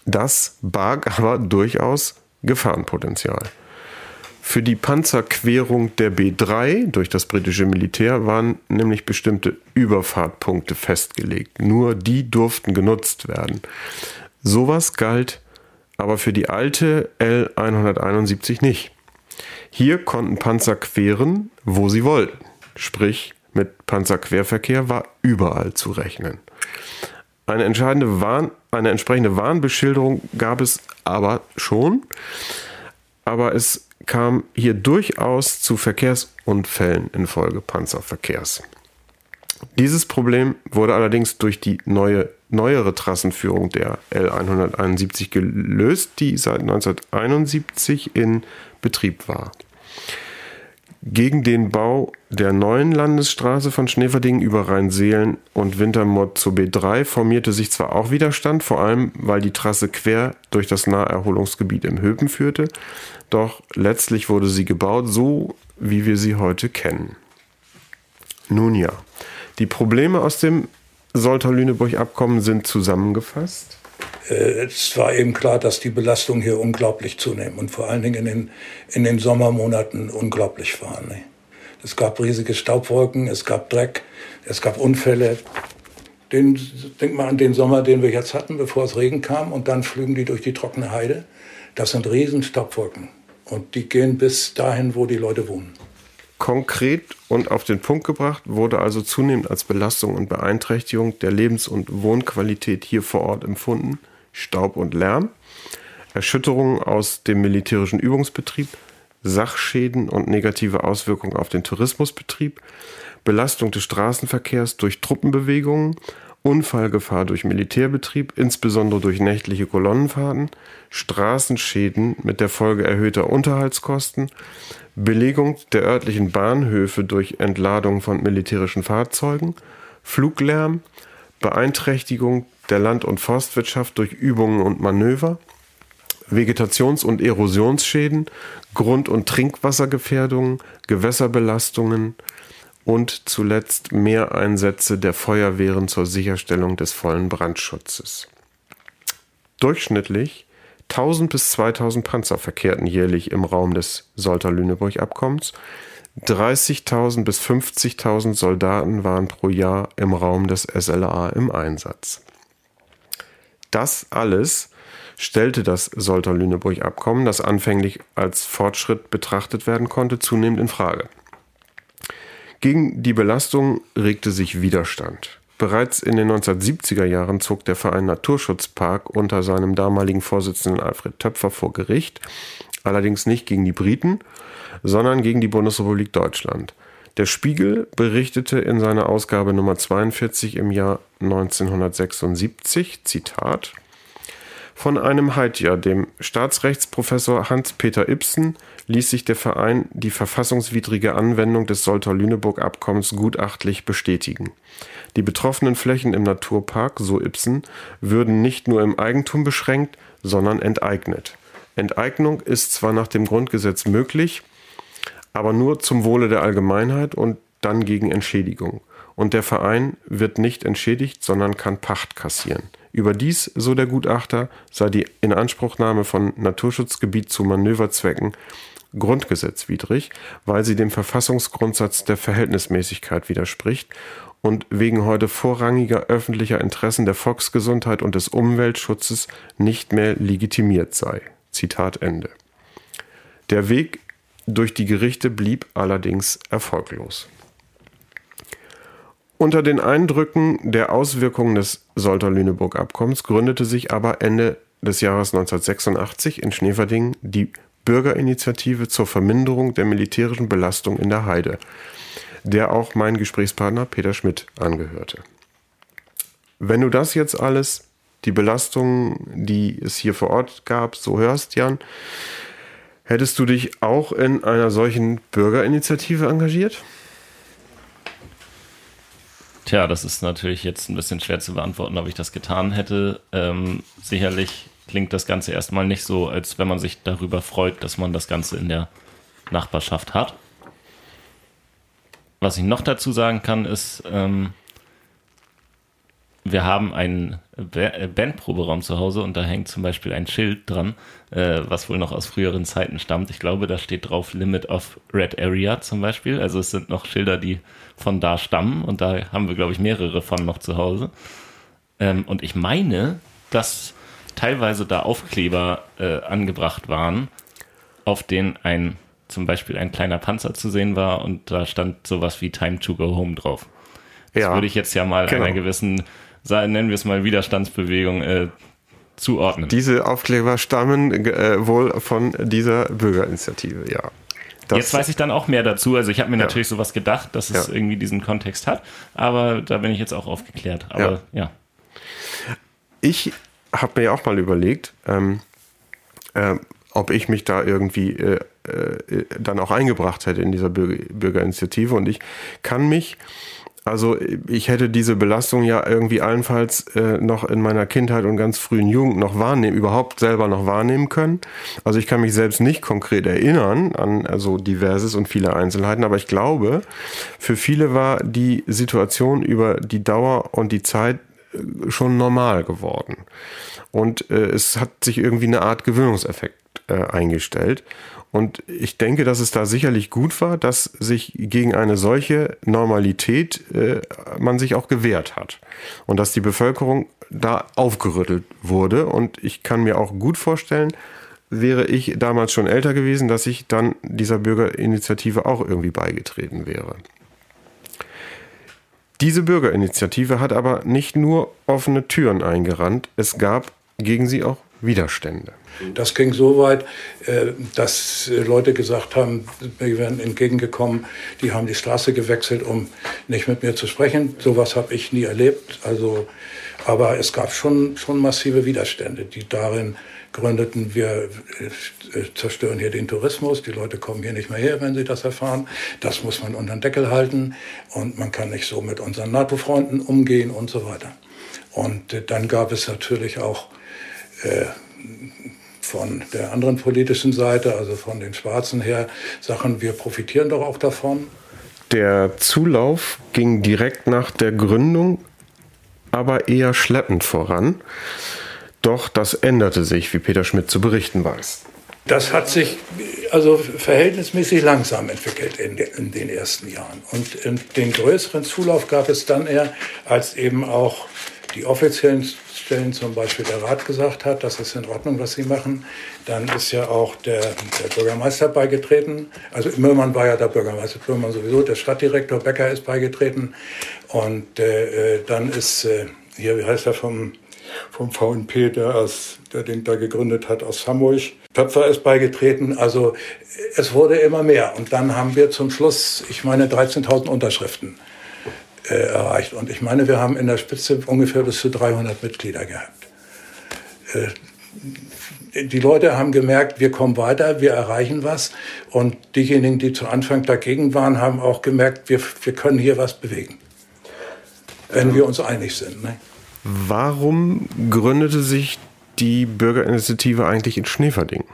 S1: Das barg aber durchaus Gefahrenpotenzial. Für die Panzerquerung der B3 durch das britische Militär waren nämlich bestimmte Überfahrtpunkte festgelegt. Nur die durften genutzt werden. Sowas galt aber für die alte L171 nicht. Hier konnten Panzer queren, wo sie wollten. Sprich, mit Panzerquerverkehr war überall zu rechnen. Eine, entscheidende Warn, eine entsprechende Warnbeschilderung gab es aber schon, aber es kam hier durchaus zu Verkehrsunfällen infolge Panzerverkehrs. Dieses Problem wurde allerdings durch die neue, neuere Trassenführung der L171 gelöst, die seit 1971 in Betrieb war. Gegen den Bau der neuen Landesstraße von Schneverding über Rheinseelen und Wintermott zur B3 formierte sich zwar auch Widerstand, vor allem weil die Trasse quer durch das Naherholungsgebiet im Höpen führte, doch letztlich wurde sie gebaut, so wie wir sie heute kennen. Nun ja, die Probleme aus dem Soltau-Lüneburg-Abkommen sind zusammengefasst.
S3: Äh, es war eben klar, dass die Belastungen hier unglaublich zunehmen und vor allen Dingen in den, in den Sommermonaten unglaublich waren. Ne? Es gab riesige Staubwolken, es gab Dreck, es gab Unfälle. Den, denk mal an den Sommer, den wir jetzt hatten, bevor es Regen kam und dann flügen die durch die trockene Heide. Das sind riesen Staubwolken und die gehen bis dahin, wo die Leute wohnen.
S1: Konkret und auf den Punkt gebracht wurde also zunehmend als Belastung und Beeinträchtigung der Lebens- und Wohnqualität hier vor Ort empfunden Staub und Lärm, Erschütterungen aus dem militärischen Übungsbetrieb, Sachschäden und negative Auswirkungen auf den Tourismusbetrieb, Belastung des Straßenverkehrs durch Truppenbewegungen, Unfallgefahr durch Militärbetrieb, insbesondere durch nächtliche Kolonnenfahrten, Straßenschäden mit der Folge erhöhter Unterhaltskosten, Belegung der örtlichen Bahnhöfe durch Entladung von militärischen Fahrzeugen, Fluglärm, Beeinträchtigung der Land- und Forstwirtschaft durch Übungen und Manöver, Vegetations- und Erosionsschäden, Grund- und Trinkwassergefährdungen, Gewässerbelastungen und zuletzt Mehreinsätze der Feuerwehren zur Sicherstellung des vollen Brandschutzes. Durchschnittlich 1000 bis 2000 Panzer verkehrten jährlich im Raum des Solter-Lüneburg-Abkommens. 30.000 bis 50.000 Soldaten waren pro Jahr im Raum des SLA im Einsatz. Das alles stellte das Solter-Lüneburg-Abkommen, das anfänglich als Fortschritt betrachtet werden konnte, zunehmend in Frage. Gegen die Belastung regte sich Widerstand. Bereits in den 1970er Jahren zog der Verein Naturschutzpark unter seinem damaligen Vorsitzenden Alfred Töpfer vor Gericht, allerdings nicht gegen die Briten, sondern gegen die Bundesrepublik Deutschland. Der Spiegel berichtete in seiner Ausgabe Nummer 42 im Jahr 1976, Zitat, von einem Heidja, dem Staatsrechtsprofessor Hans-Peter Ibsen, ließ sich der Verein die verfassungswidrige Anwendung des Soltau-Lüneburg-Abkommens gutachtlich bestätigen. Die betroffenen Flächen im Naturpark, so Ibsen, würden nicht nur im Eigentum beschränkt, sondern enteignet. Enteignung ist zwar nach dem Grundgesetz möglich, aber nur zum Wohle der Allgemeinheit und dann gegen Entschädigung. Und der Verein wird nicht entschädigt, sondern kann Pacht kassieren. Überdies, so der Gutachter, sei die Inanspruchnahme von Naturschutzgebiet zu Manöverzwecken grundgesetzwidrig, weil sie dem Verfassungsgrundsatz der Verhältnismäßigkeit widerspricht und wegen heute vorrangiger öffentlicher Interessen der Volksgesundheit und des Umweltschutzes nicht mehr legitimiert sei. Zitat Ende. Der Weg durch die Gerichte blieb allerdings erfolglos. Unter den Eindrücken der Auswirkungen des Solter-Lüneburg-Abkommens gründete sich aber Ende des Jahres 1986 in Schneverding die Bürgerinitiative zur Verminderung der militärischen Belastung in der Heide, der auch mein Gesprächspartner Peter Schmidt angehörte. Wenn du das jetzt alles, die Belastungen, die es hier vor Ort gab, so hörst, Jan, Hättest du dich auch in einer solchen Bürgerinitiative engagiert?
S2: Tja, das ist natürlich jetzt ein bisschen schwer zu beantworten, ob ich das getan hätte. Ähm, sicherlich klingt das Ganze erstmal nicht so, als wenn man sich darüber freut, dass man das Ganze in der Nachbarschaft hat. Was ich noch dazu sagen kann, ist, ähm, wir haben einen äh, Bandproberaum zu Hause und da hängt zum Beispiel ein Schild dran, äh, was wohl noch aus früheren Zeiten stammt. Ich glaube, da steht drauf Limit of Red Area zum Beispiel. Also es sind noch Schilder, die von da stammen und da haben wir, glaube ich, mehrere von noch zu Hause. Ähm, und ich meine, dass teilweise da Aufkleber äh, angebracht waren, auf denen ein zum Beispiel ein kleiner Panzer zu sehen war und da stand sowas wie Time to Go Home drauf. Das ja, würde ich jetzt ja mal genau. einer gewissen nennen wir es mal Widerstandsbewegung, äh, zuordnen.
S1: Diese Aufkleber stammen äh, wohl von dieser Bürgerinitiative, ja.
S2: Das Jetzt weiß ich dann auch mehr dazu. Also ich habe mir ja. natürlich sowas gedacht, dass es ja. irgendwie diesen Kontext hat, aber da bin ich jetzt auch aufgeklärt. Aber ja. ja.
S1: Ich habe mir auch mal überlegt, ähm, äh, ob ich mich da irgendwie äh, äh, dann auch eingebracht hätte in dieser Bürger Bürgerinitiative. Und ich kann mich also ich hätte diese Belastung ja irgendwie allenfalls äh, noch in meiner Kindheit und ganz frühen Jugend noch wahrnehmen, überhaupt selber noch wahrnehmen können. Also ich kann mich selbst nicht konkret erinnern an also diverses und viele Einzelheiten, aber ich glaube, für viele war die Situation über die Dauer und die Zeit äh, schon normal geworden. Und äh, es hat sich irgendwie eine Art Gewöhnungseffekt äh, eingestellt. Und ich denke, dass es da sicherlich gut war, dass sich gegen eine solche Normalität äh, man sich auch gewehrt hat. Und dass die Bevölkerung da aufgerüttelt wurde. Und ich kann mir auch gut vorstellen, wäre ich damals schon älter gewesen, dass ich dann dieser Bürgerinitiative auch irgendwie beigetreten wäre. Diese Bürgerinitiative hat aber nicht nur offene Türen eingerannt, es gab gegen sie auch Widerstände.
S3: Das ging so weit, äh, dass Leute gesagt haben, wir werden entgegengekommen, die haben die Straße gewechselt, um nicht mit mir zu sprechen. Sowas habe ich nie erlebt. Also, aber es gab schon, schon massive Widerstände, die darin gründeten, wir äh, zerstören hier den Tourismus, die Leute kommen hier nicht mehr her, wenn sie das erfahren. Das muss man unter den Deckel halten und man kann nicht so mit unseren NATO-Freunden umgehen und so weiter. Und äh, dann gab es natürlich auch äh, von der anderen politischen Seite, also von den Schwarzen her, Sachen, wir profitieren doch auch davon.
S1: Der Zulauf ging direkt nach der Gründung, aber eher schleppend voran. Doch das änderte sich, wie Peter Schmidt zu berichten weiß.
S3: Das hat sich also verhältnismäßig langsam entwickelt in, in den ersten Jahren. Und den größeren Zulauf gab es dann eher, als eben auch die offiziellen Stellen zum Beispiel der Rat gesagt hat, das ist in Ordnung, was sie machen, dann ist ja auch der, der Bürgermeister beigetreten. Also Möhrmann war ja der Bürgermeister, Möhrmann sowieso, der Stadtdirektor Becker ist beigetreten. Und äh, dann ist, äh, hier, wie heißt er vom, vom VNP, der, aus, der den da gegründet hat aus Hamburg, Töpfer ist beigetreten. Also es wurde immer mehr. Und dann haben wir zum Schluss, ich meine, 13.000 Unterschriften äh, erreicht. Und ich meine, wir haben in der Spitze ungefähr bis zu 300 Mitglieder gehabt. Äh, die Leute haben gemerkt, wir kommen weiter, wir erreichen was. Und diejenigen, die zu Anfang dagegen waren, haben auch gemerkt, wir, wir können hier was bewegen, wenn wir uns einig sind. Ne?
S1: Warum gründete sich die Bürgerinitiative eigentlich in Schneverding?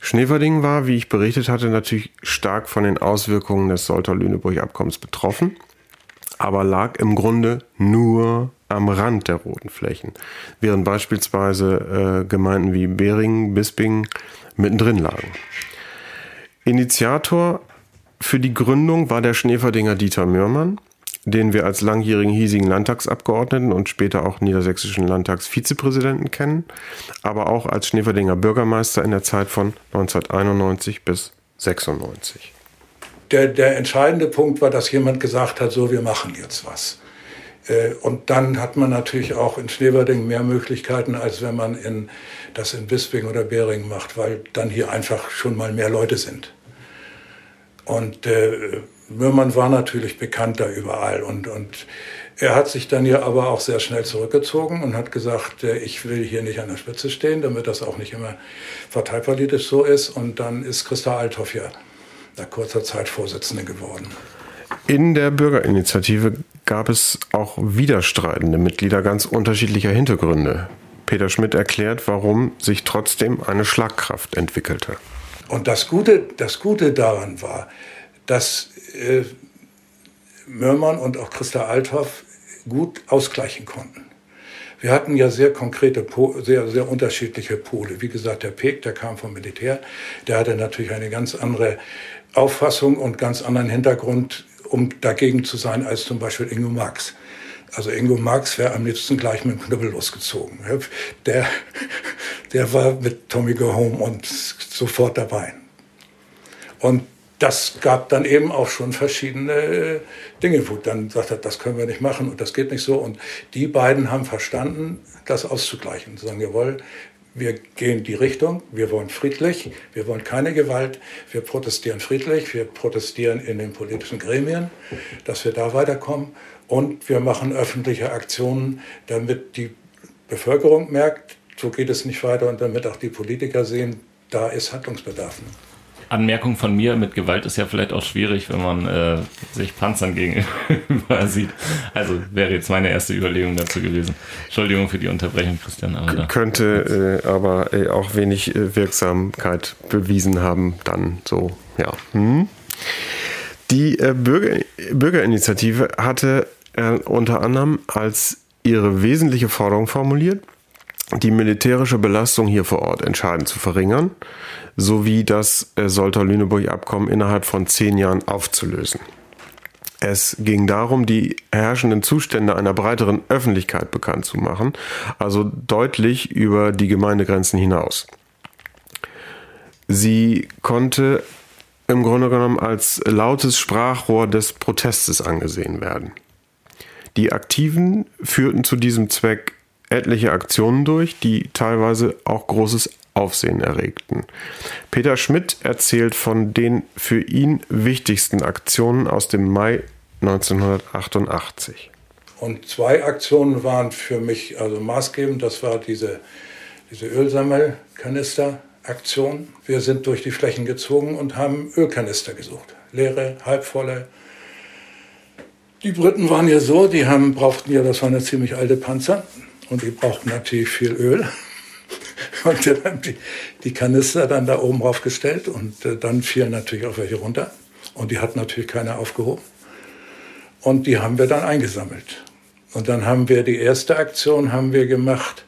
S1: Schneverding war, wie ich berichtet hatte, natürlich stark von den Auswirkungen des Solter-Lüneburg-Abkommens betroffen aber lag im Grunde nur am Rand der roten Flächen, während beispielsweise äh, Gemeinden wie Beringen, Bisping mittendrin lagen. Initiator für die Gründung war der Schneeferdinger Dieter Mürmann, den wir als langjährigen hiesigen Landtagsabgeordneten und später auch niedersächsischen Landtagsvizepräsidenten kennen, aber auch als Schneeferdinger Bürgermeister in der Zeit von 1991 bis 1996
S3: der, der entscheidende Punkt war, dass jemand gesagt hat, so, wir machen jetzt was. Äh, und dann hat man natürlich auch in Schneverding mehr Möglichkeiten, als wenn man in, das in Bisping oder Bering macht, weil dann hier einfach schon mal mehr Leute sind. Und äh, Mürmann war natürlich bekannt da überall. Und, und er hat sich dann ja aber auch sehr schnell zurückgezogen und hat gesagt, äh, ich will hier nicht an der Spitze stehen, damit das auch nicht immer parteipolitisch so ist. Und dann ist Christa Althoff ja nach kurzer Zeit Vorsitzende geworden.
S1: In der Bürgerinitiative gab es auch widerstreitende Mitglieder ganz unterschiedlicher Hintergründe. Peter Schmidt erklärt, warum sich trotzdem eine Schlagkraft entwickelte.
S3: Und das Gute, das Gute daran war, dass äh, Mörmann und auch Christa Althoff gut ausgleichen konnten. Wir hatten ja sehr konkrete, sehr, sehr unterschiedliche Pole. Wie gesagt, der Peek, der kam vom Militär, der hatte natürlich eine ganz andere Auffassung und ganz anderen Hintergrund, um dagegen zu sein, als zum Beispiel Ingo Marx. Also Ingo Marx wäre am liebsten gleich mit dem Knüppel losgezogen. Der, der war mit Tommy Go Home und sofort dabei. Und das gab dann eben auch schon verschiedene Dinge, wo dann sagt er, das können wir nicht machen und das geht nicht so. Und die beiden haben verstanden, das auszugleichen. Zu sagen, jawohl, wir gehen die Richtung, wir wollen friedlich, wir wollen keine Gewalt, wir protestieren friedlich, wir protestieren in den politischen Gremien, dass wir da weiterkommen und wir machen öffentliche Aktionen, damit die Bevölkerung merkt, so geht es nicht weiter und damit auch die Politiker sehen, da ist Handlungsbedarf.
S2: Anmerkung von mir, mit Gewalt ist ja vielleicht auch schwierig, wenn man äh, sich Panzern gegenüber sieht. Also wäre jetzt meine erste Überlegung dazu gewesen. Entschuldigung für die Unterbrechung, Christian.
S1: Aber Könnte äh, aber äh, auch wenig äh, Wirksamkeit bewiesen haben, dann so, ja. Hm. Die äh, Bürger, Bürgerinitiative hatte äh, unter anderem als ihre wesentliche Forderung formuliert, die militärische Belastung hier vor Ort entscheidend zu verringern sowie das äh, Soltau-Lüneburg-Abkommen innerhalb von zehn Jahren aufzulösen. Es ging darum, die herrschenden Zustände einer breiteren Öffentlichkeit bekannt zu machen, also deutlich über die Gemeindegrenzen hinaus. Sie konnte im Grunde genommen als lautes Sprachrohr des Protestes angesehen werden. Die Aktiven führten zu diesem Zweck etliche Aktionen durch, die teilweise auch großes Aufsehen erregten. Peter Schmidt erzählt von den für ihn wichtigsten Aktionen aus dem Mai 1988.
S3: Und zwei Aktionen waren für mich also maßgebend. Das war diese, diese Ölsammelkanister-Aktion. Wir sind durch die Flächen gezogen und haben Ölkanister gesucht. Leere, halbvolle. Die Briten waren ja so, die haben, brauchten ja, das waren ja ziemlich alte Panzer und die brauchten natürlich viel Öl. Und wir haben die, die Kanister dann da oben raufgestellt und äh, dann fielen natürlich auch welche runter. Und die hat natürlich keiner aufgehoben. Und die haben wir dann eingesammelt. Und dann haben wir die erste Aktion haben wir gemacht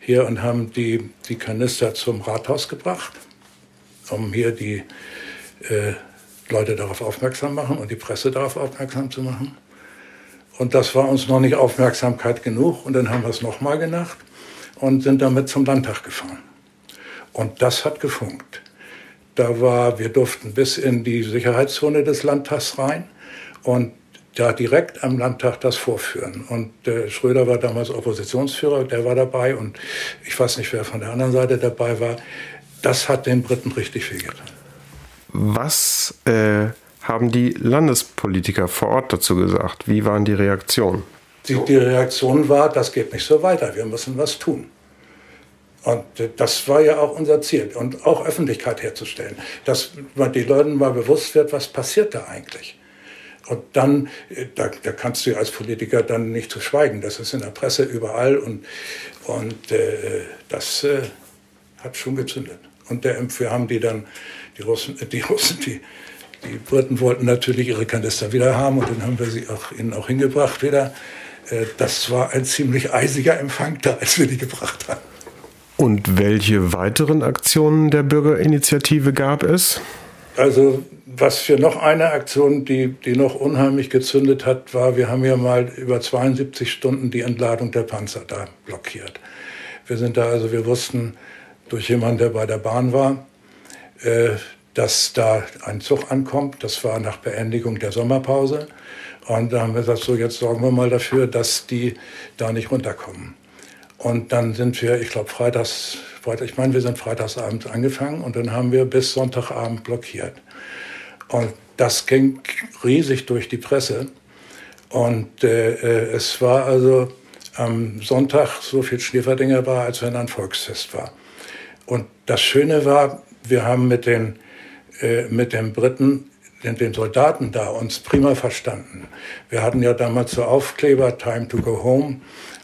S3: hier und haben die, die Kanister zum Rathaus gebracht, um hier die äh, Leute darauf aufmerksam machen und die Presse darauf aufmerksam zu machen. Und das war uns noch nicht Aufmerksamkeit genug. Und dann haben wir es nochmal gemacht und sind damit zum Landtag gefahren. Und das hat gefunkt. Da war, wir durften bis in die Sicherheitszone des Landtags rein und da direkt am Landtag das vorführen. Und äh, Schröder war damals Oppositionsführer, der war dabei und ich weiß nicht, wer von der anderen Seite dabei war. Das hat den Briten richtig viel getan.
S1: Was äh, haben die Landespolitiker vor Ort dazu gesagt? Wie waren die Reaktionen?
S3: Die, die Reaktion war, das geht nicht so weiter, wir müssen was tun. Und äh, das war ja auch unser Ziel und auch Öffentlichkeit herzustellen, dass man die Leuten mal bewusst wird, was passiert da eigentlich. Und dann, äh, da, da kannst du als Politiker dann nicht zu schweigen. Das ist in der Presse überall und, und äh, das äh, hat schon gezündet. Und der, wir haben die dann, die Russen, die Russen, die, die Briten wollten natürlich ihre Kanister wieder haben und dann haben wir sie auch, ihnen auch hingebracht wieder. Äh, das war ein ziemlich eisiger Empfang da, als wir die gebracht haben.
S1: Und welche weiteren Aktionen der Bürgerinitiative gab es?
S3: Also was für noch eine Aktion, die, die noch unheimlich gezündet hat, war, wir haben ja mal über 72 Stunden die Entladung der Panzer da blockiert. Wir sind da, also wir wussten durch jemanden, der bei der Bahn war, äh, dass da ein Zug ankommt. Das war nach Beendigung der Sommerpause. Und da haben wir gesagt, so jetzt sorgen wir mal dafür, dass die da nicht runterkommen. Und dann sind wir, ich glaube, freitags, Freitag, ich meine, wir sind freitagsabends angefangen und dann haben wir bis Sonntagabend blockiert. Und das ging riesig durch die Presse. Und äh, äh es war also am Sonntag so viel Schneeferdinger war, als wenn ein Volksfest war. Und das Schöne war, wir haben mit den, mit den Briten den, Soldaten da uns prima verstanden. Wir hatten ja damals so Aufkleber, Time to go home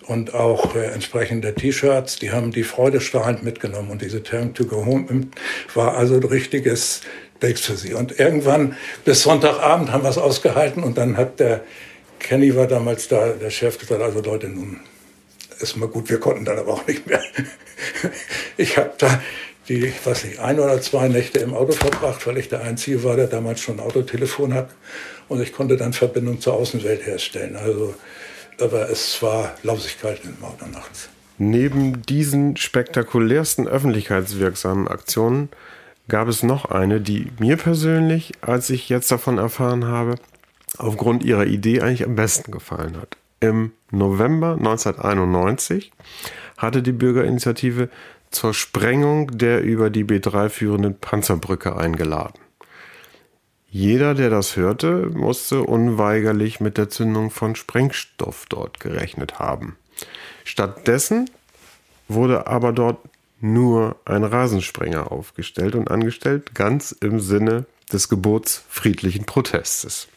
S3: und auch äh, entsprechende T-Shirts, die haben die Freude strahlend mitgenommen und diese Time to go home war also ein richtiges Bakes für sie. Und irgendwann bis Sonntagabend haben wir es ausgehalten und dann hat der Kenny war damals da, der Chef gesagt, also Leute, nun ist mal gut, wir konnten dann aber auch nicht mehr. Ich habe da die, ich weiß nicht, ein oder zwei Nächte im Auto verbracht, weil ich der Einzige war, der damals schon ein Autotelefon hat. Und ich konnte dann Verbindung zur Außenwelt herstellen. Also, aber es war Lausigkeit im Auto nachts.
S1: Neben diesen spektakulärsten öffentlichkeitswirksamen Aktionen gab es noch eine, die mir persönlich, als ich jetzt davon erfahren habe, aufgrund ihrer Idee eigentlich am besten gefallen hat. Im November 1991 hatte die Bürgerinitiative zur Sprengung der über die B3 führenden Panzerbrücke eingeladen. Jeder, der das hörte, musste unweigerlich mit der Zündung von Sprengstoff dort gerechnet haben. Stattdessen wurde aber dort nur ein Rasensprenger aufgestellt und angestellt, ganz im Sinne des Gebots friedlichen Protestes.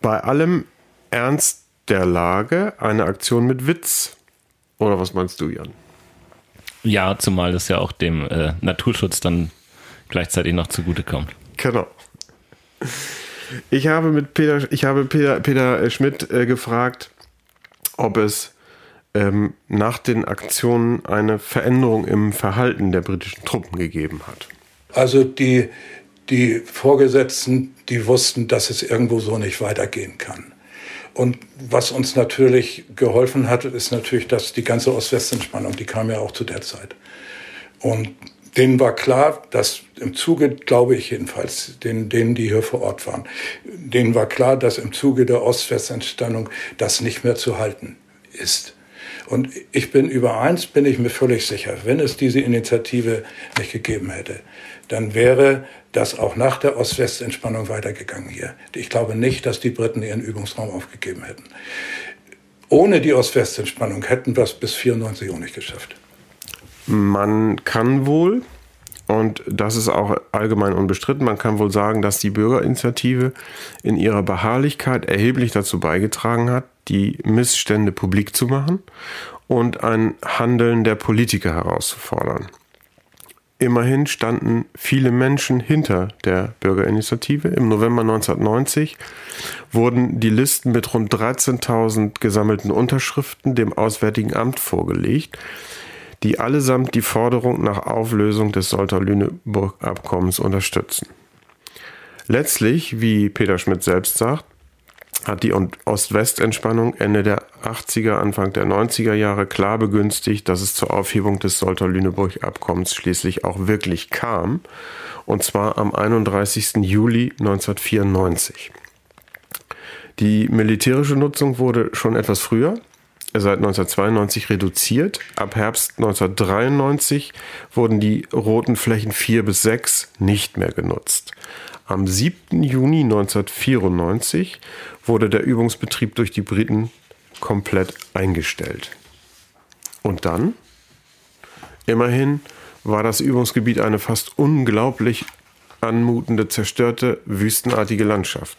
S1: Bei allem Ernst der Lage eine Aktion mit Witz. Oder was meinst du, Jan?
S2: Ja, zumal das ja auch dem äh, Naturschutz dann gleichzeitig noch zugutekommt.
S1: Genau. Ich habe mit Peter, ich habe Peter, Peter Schmidt äh, gefragt, ob es ähm, nach den Aktionen eine Veränderung im Verhalten der britischen Truppen gegeben hat.
S3: Also die, die Vorgesetzten, die wussten, dass es irgendwo so nicht weitergehen kann. Und was uns natürlich geholfen hat, ist natürlich, dass die ganze Ost-West-Entspannung, die kam ja auch zu der Zeit. Und denen war klar, dass im Zuge, glaube ich jedenfalls, denen, denen, die hier vor Ort waren, denen war klar, dass im Zuge der Ost-West-Entspannung das nicht mehr zu halten ist. Und ich bin über eins, bin ich mir völlig sicher, wenn es diese Initiative nicht gegeben hätte, dann wäre das auch nach der Ost-West-Entspannung weitergegangen hier. Ich glaube nicht, dass die Briten ihren Übungsraum aufgegeben hätten. Ohne die Ost-West-Entspannung hätten wir es bis 94 auch nicht geschafft.
S1: Man kann wohl, und das ist auch allgemein unbestritten, man kann wohl sagen, dass die Bürgerinitiative in ihrer Beharrlichkeit erheblich dazu beigetragen hat, die Missstände publik zu machen und ein Handeln der Politiker herauszufordern. Immerhin standen viele Menschen hinter der Bürgerinitiative. Im November 1990 wurden die Listen mit rund 13.000 gesammelten Unterschriften dem Auswärtigen Amt vorgelegt, die allesamt die Forderung nach Auflösung des Solter-Lüneburg-Abkommens unterstützen. Letztlich, wie Peter Schmidt selbst sagt, hat die Ost-West-Entspannung Ende der 80er, Anfang der 90er Jahre klar begünstigt, dass es zur Aufhebung des Solter-Lüneburg-Abkommens schließlich auch wirklich kam, und zwar am 31. Juli 1994. Die militärische Nutzung wurde schon etwas früher, seit 1992 reduziert. Ab Herbst 1993 wurden die roten Flächen 4 bis 6 nicht mehr genutzt. Am 7. Juni 1994 wurde der Übungsbetrieb durch die Briten komplett eingestellt. Und dann? Immerhin war das Übungsgebiet eine fast unglaublich anmutende, zerstörte, wüstenartige Landschaft.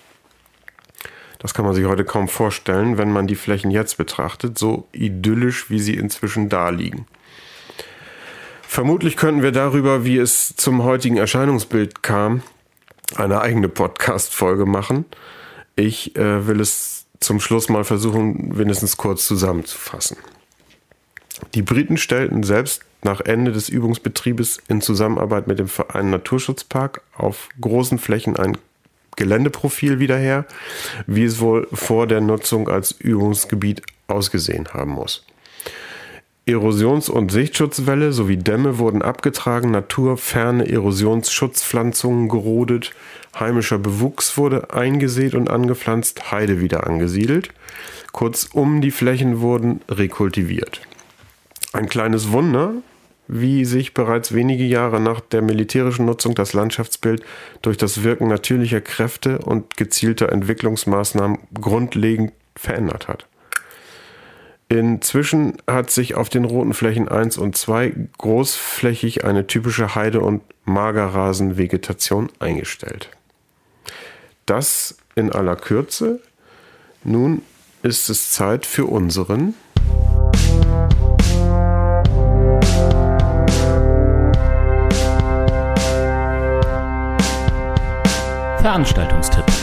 S1: Das kann man sich heute kaum vorstellen, wenn man die Flächen jetzt betrachtet, so idyllisch wie sie inzwischen da liegen. Vermutlich könnten wir darüber, wie es zum heutigen Erscheinungsbild kam, eine eigene Podcast-Folge machen. Ich äh, will es zum Schluss mal versuchen, wenigstens kurz zusammenzufassen. Die Briten stellten selbst nach Ende des Übungsbetriebes in Zusammenarbeit mit dem Verein Naturschutzpark auf großen Flächen ein Geländeprofil wieder her, wie es wohl vor der Nutzung als Übungsgebiet ausgesehen haben muss. Erosions- und Sichtschutzwälle sowie Dämme wurden abgetragen, naturferne Erosionsschutzpflanzungen gerodet, heimischer Bewuchs wurde eingesät und angepflanzt, Heide wieder angesiedelt. Kurzum, die Flächen wurden rekultiviert. Ein kleines Wunder, wie sich bereits wenige Jahre nach der militärischen Nutzung das Landschaftsbild durch das Wirken natürlicher Kräfte und gezielter Entwicklungsmaßnahmen grundlegend verändert hat. Inzwischen hat sich auf den roten Flächen 1 und 2 großflächig eine typische Heide- und Magerrasenvegetation eingestellt. Das in aller Kürze. Nun ist es Zeit für unseren
S2: Veranstaltungstipp.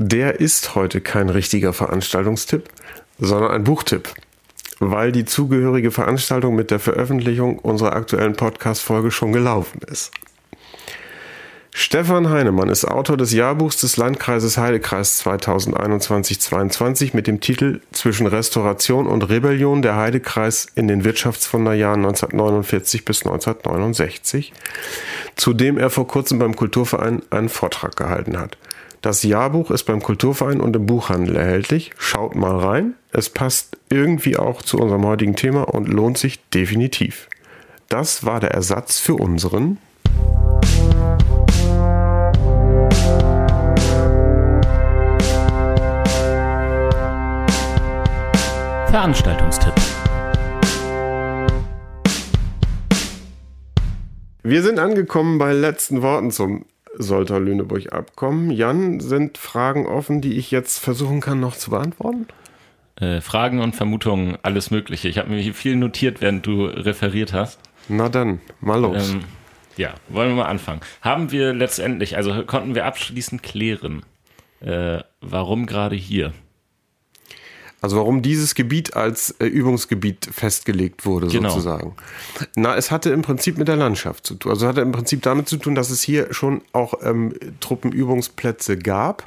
S1: Der ist heute kein richtiger Veranstaltungstipp, sondern ein Buchtipp, weil die zugehörige Veranstaltung mit der Veröffentlichung unserer aktuellen Podcast-Folge schon gelaufen ist. Stefan Heinemann ist Autor des Jahrbuchs des Landkreises Heidekreis 2021-22 mit dem Titel Zwischen Restauration und Rebellion der Heidekreis in den Wirtschaftswunderjahren 1949 bis 1969, zu dem er vor kurzem beim Kulturverein einen Vortrag gehalten hat. Das Jahrbuch ist beim Kulturverein und im Buchhandel erhältlich. Schaut mal rein. Es passt irgendwie auch zu unserem heutigen Thema und lohnt sich definitiv. Das war der Ersatz für unseren
S2: Veranstaltungstipp.
S1: Wir sind angekommen bei letzten Worten zum Soltau-Lüneburg-Abkommen. Jan, sind Fragen offen, die ich jetzt versuchen kann noch zu beantworten?
S2: Äh, Fragen und Vermutungen, alles Mögliche. Ich habe mir hier viel notiert, während du referiert hast.
S1: Na dann, mal los.
S2: Ähm, ja, wollen wir mal anfangen. Haben wir letztendlich, also konnten wir abschließend klären, äh, warum gerade hier?
S1: Also warum dieses Gebiet als äh, Übungsgebiet festgelegt wurde,
S2: Genau.
S1: sozusagen. Na, es hatte im Prinzip mit der Landschaft zu tun. Also hatte im Prinzip damit zu tun, dass es hier schon auch ähm, Truppenübungsplätze gab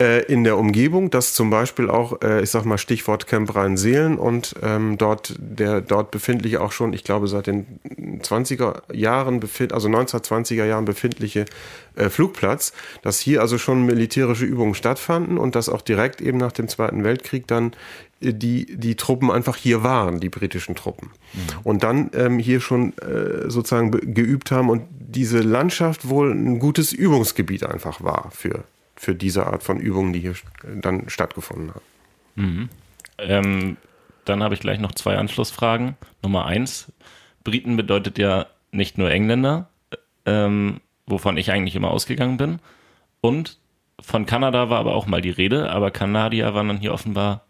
S1: äh, in der Umgebung, dass zum Beispiel auch, äh, ich sag mal, Stichwort Camp Rhein-Seelen und ähm, dort der dort befindliche auch schon, ich glaube, seit den 20er Jahren, befind, also 1920er Jahren befindliche äh, Flugplatz, dass hier also schon militärische Übungen stattfanden und dass auch direkt eben nach dem Zweiten Weltkrieg dann äh, die, die Truppen einfach hier waren, die britischen Truppen. Und dann ähm, hier schon äh, sozusagen geübt haben und diese Landschaft wohl ein gutes Übungsgebiet einfach war für, für diese Art von Übungen, die hier dann stattgefunden haben.
S2: Ähm, dann habe ich gleich noch zwei Anschlussfragen. Nummer eins, Briten bedeutet ja nicht nur Engländer, ähm, wovon ich eigentlich immer ausgegangen bin. Und von Kanada war aber auch mal die Rede, aber Kanadier waren dann hier offenbar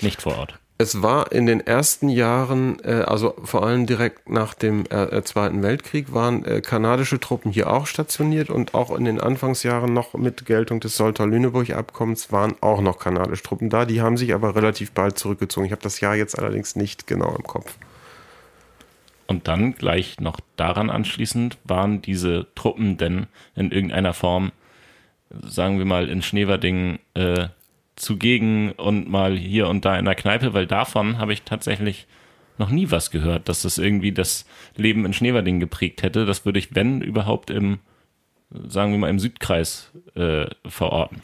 S2: nicht vor Ort.
S1: Es war in den ersten Jahren, äh, also vor allem direkt nach dem äh, äh, Zweiten Weltkrieg, waren kanadische Truppen hier auch stationiert und auch in den Anfangsjahren noch mit Geltung des Soltau-Lüneburg-Abkommens waren auch noch kanadische Truppen da. Die haben sich aber relativ bald zurückgezogen. Ich habe das Jahr jetzt allerdings nicht genau im Kopf.
S2: Und dann gleich noch daran anschließend, waren diese Truppen denn in irgendeiner Form, sagen wir mal, in Schneverding äh, zugegen und mal hier und da in der Kneipe, weil davon habe ich tatsächlich noch nie was gehört, dass das irgendwie das Leben in Schneverding geprägt hätte. Das würde ich, wenn überhaupt, im, sagen wir mal, im Südkreis äh, verorten.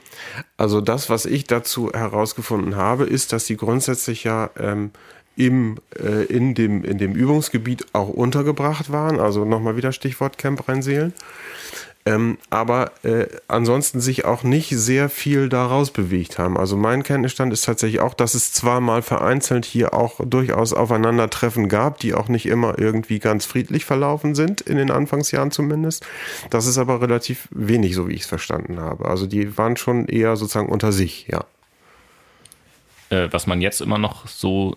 S1: Also das, was ich dazu herausgefunden habe, ist, dass sie grundsätzlich ja ähm, im, äh, in, dem, in dem Übungsgebiet auch untergebracht waren. Also nochmal wieder Stichwort Camp Rheinseelen. Ähm, aber äh, ansonsten sich auch nicht sehr viel daraus bewegt haben. Also mein Kenntnisstand ist tatsächlich auch, dass es zwar mal vereinzelt hier auch durchaus Aufeinandertreffen gab, die auch nicht immer irgendwie ganz friedlich verlaufen sind, in den Anfangsjahren zumindest. Das ist aber relativ wenig, so wie ich es verstanden habe. Also die waren schon eher sozusagen unter sich, ja.
S2: äh, was man jetzt immer noch so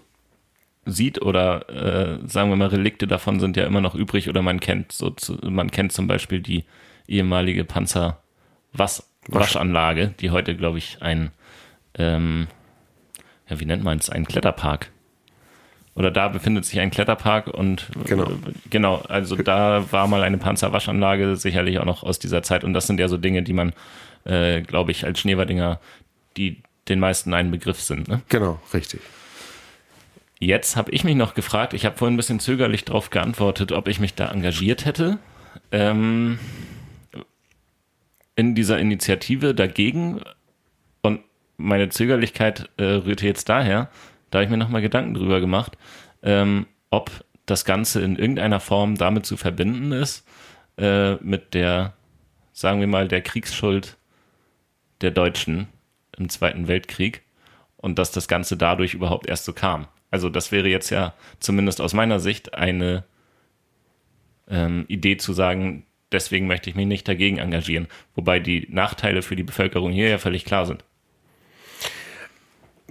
S2: sieht oder äh, sagen wir mal Relikte davon sind ja immer noch übrig oder man kennt so zu, man kennt zum Beispiel die ehemalige Panzer Was Waschanlage, die heute glaube ich ein ähm, ja wie nennt man es ein Kletterpark oder da befindet sich ein Kletterpark und
S1: Genau.
S2: äh, genau also da war mal eine Panzerwaschanlage sicherlich auch noch aus dieser Zeit und das sind ja so Dinge die man äh, glaube ich als Schneewerdinger die den meisten ein Begriff sind ne?
S1: Genau, richtig.
S2: Jetzt habe ich mich noch gefragt, ich habe vorhin ein bisschen zögerlich darauf geantwortet, ob ich mich da engagiert hätte. Ähm, in dieser Initiative dagegen. Und meine Zögerlichkeit äh, rührte jetzt daher, da habe ich mir nochmal Gedanken drüber gemacht, ähm, ob das Ganze in irgendeiner Form damit zu verbinden ist, äh, mit der, sagen wir mal, der Kriegsschuld der Deutschen im Zweiten Weltkrieg und dass das Ganze dadurch überhaupt erst so kam. Also das wäre jetzt ja zumindest aus meiner Sicht eine ähm, Idee zu sagen, deswegen möchte ich mich nicht dagegen engagieren. Wobei die Nachteile für die Bevölkerung hier ja völlig klar sind.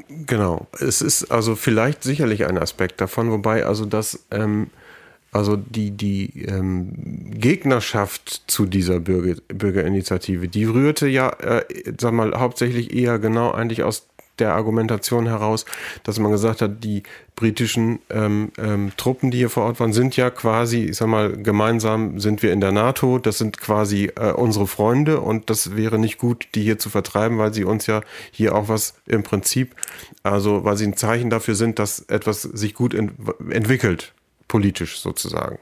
S1: Genau. Es ist also vielleicht sicherlich ein Aspekt davon, wobei also das, ähm, also die, die ähm, Gegnerschaft zu dieser Bürger, Bürgerinitiative, die rührte ja, äh, sag mal, hauptsächlich eher genau eigentlich aus der Argumentation heraus, dass man gesagt hat, die britischen ähm, ähm, Truppen, die hier vor Ort waren, sind ja quasi, ich sag mal, gemeinsam sind wir in der NATO, das sind quasi äh, unsere Freunde und das wäre nicht gut, die hier zu vertreiben, weil sie uns ja hier auch was im Prinzip, also weil sie ein Zeichen dafür sind, dass etwas sich gut ent entwickelt, politisch sozusagen.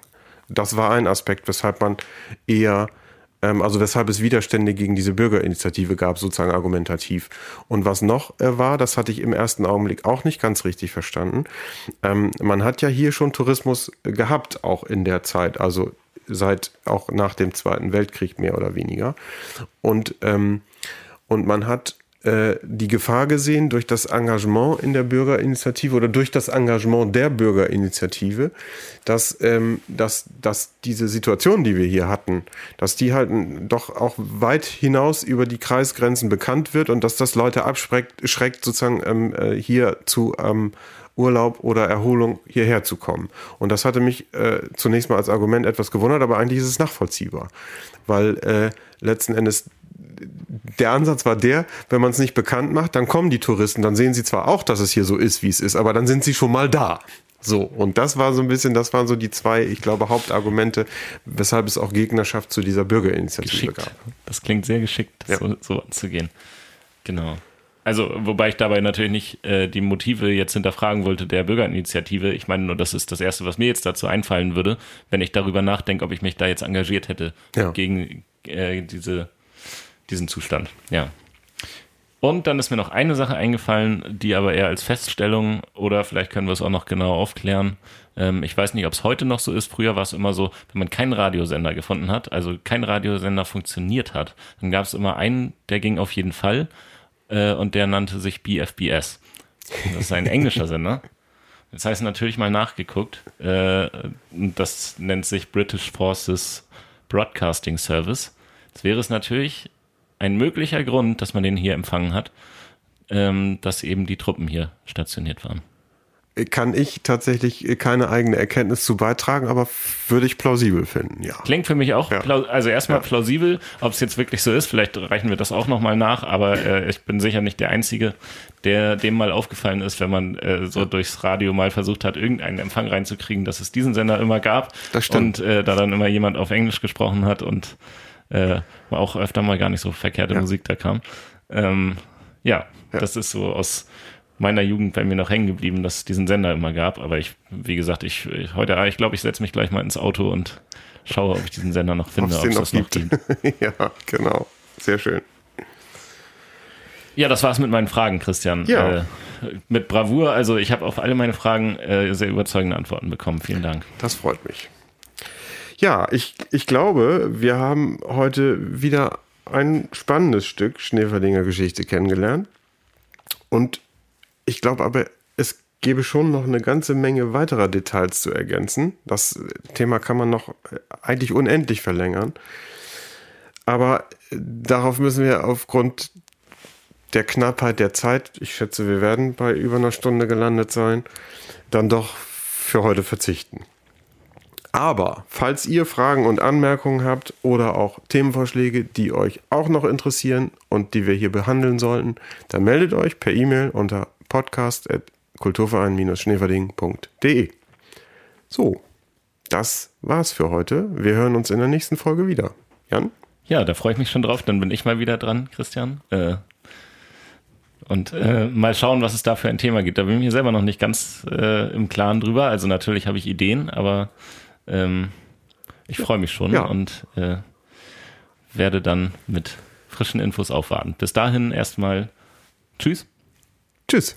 S1: Das war ein Aspekt, weshalb man eher also weshalb es Widerstände gegen diese Bürgerinitiative gab, sozusagen argumentativ. Und was noch äh, war, das hatte ich im ersten Augenblick auch nicht ganz richtig verstanden. Ähm, man hat ja hier schon Tourismus gehabt, auch in der Zeit, also seit auch nach dem Zweiten Weltkrieg mehr oder weniger. Und, ähm, und man hat die Gefahr gesehen durch das Engagement in der Bürgerinitiative oder durch das Engagement der Bürgerinitiative, dass, ähm, dass, dass diese Situation, die wir hier hatten, dass die halt doch auch weit hinaus über die Kreisgrenzen bekannt wird und dass das Leute abschreckt, schreckt, sozusagen ähm, äh, hier zu ähm, Urlaub oder Erholung hierher zu kommen. Und das hatte mich äh, zunächst mal als Argument etwas gewundert, aber eigentlich ist es nachvollziehbar, weil äh, letzten Endes der Ansatz war der, wenn man es nicht bekannt macht, dann kommen die Touristen, dann sehen sie zwar auch, dass es hier so ist, wie es ist, aber dann sind sie schon mal da. So, und das war so ein bisschen, das waren so die zwei, ich glaube, Hauptargumente, weshalb es auch Gegnerschaft zu dieser Bürgerinitiative
S2: geschickt.
S1: gab.
S2: Das klingt sehr geschickt,
S1: Ja.
S2: so, so anzugehen. Genau. Also, wobei ich dabei natürlich nicht äh, die Motive jetzt hinterfragen wollte der Bürgerinitiative. Ich meine nur, das ist das Erste, was mir jetzt dazu einfallen würde, wenn ich darüber nachdenke, ob ich mich da jetzt engagiert hätte
S1: Ja.
S2: gegen äh, diese, diesen Zustand. Ja. Und dann ist mir noch eine Sache eingefallen, die aber eher als Feststellung oder vielleicht können wir es auch noch genau aufklären. Ähm, ich weiß nicht, ob es heute noch so ist. Früher war es immer so, wenn man keinen Radiosender gefunden hat, also kein Radiosender funktioniert hat, dann gab es immer einen, der ging auf jeden Fall äh, und der nannte sich BFBS. Das ist ein englischer Sender. Das heißt natürlich mal nachgeguckt. Äh, das nennt sich British Forces Broadcasting Service. Jetzt wäre es natürlich ein möglicher Grund, dass man den hier empfangen hat, ähm, dass eben die Truppen hier stationiert waren.
S1: Kann ich tatsächlich keine eigene Erkenntnis zu beitragen, aber würde ich plausibel finden, ja.
S2: Klingt für mich auch,
S1: Ja.
S2: also erstmal
S1: Ja.
S2: plausibel, ob es jetzt wirklich so ist, vielleicht reichen wir das auch nochmal nach, aber äh, ich bin sicher nicht der Einzige, der dem mal aufgefallen ist, wenn man äh, so durchs Radio mal versucht hat, irgendeinen Empfang reinzukriegen, dass es diesen Sender immer gab
S1: Das stimmt.
S2: und äh, da dann immer jemand auf Englisch gesprochen hat und äh, auch öfter mal gar nicht so verkehrte
S1: Ja.
S2: Musik da kam. Ähm, ja,
S1: Ja.
S2: das ist so aus meiner Jugend bei mir noch hängen geblieben, dass es diesen Sender immer gab. Aber ich, wie gesagt, ich, ich heute, ich glaube, ich setze mich gleich mal ins Auto und schaue, ob ich diesen Sender noch finde,
S1: Ob es
S2: das
S1: noch gibt. ja, genau. Sehr schön.
S2: Ja, das war's mit meinen Fragen, Christian.
S1: Ja.
S2: Äh, mit Bravour. Also ich habe auf alle meine Fragen äh, sehr überzeugende Antworten bekommen. Vielen Dank.
S1: Das freut mich. Ja, ich, ich glaube, wir haben heute wieder ein spannendes Stück Schneeferdinger Geschichte kennengelernt. Und ich glaube aber, es gäbe schon noch eine ganze Menge weiterer Details zu ergänzen. Das Thema kann man noch eigentlich unendlich verlängern. Aber darauf müssen wir aufgrund der Knappheit der Zeit, ich schätze, wir werden bei über einer Stunde gelandet sein, dann doch für heute verzichten. Aber falls ihr Fragen und Anmerkungen habt oder auch Themenvorschläge, die euch auch noch interessieren und die wir hier behandeln sollten, dann meldet euch per E-Mail unter podcast.kulturverein-schneverding.de. So, das war's für heute. Wir hören uns in der nächsten Folge wieder. Jan?
S2: Ja, da freue ich mich schon drauf. Dann bin ich mal wieder dran, Christian. Äh, und äh, mal schauen, was es da für ein Thema gibt. Da bin ich mir selber noch nicht ganz äh, im Klaren drüber. Also natürlich habe ich Ideen, aber ähm, ich freue mich schon
S1: Ja.
S2: und äh, werde dann mit frischen Infos aufwarten. Bis dahin erstmal Tschüss.
S1: Tschüss.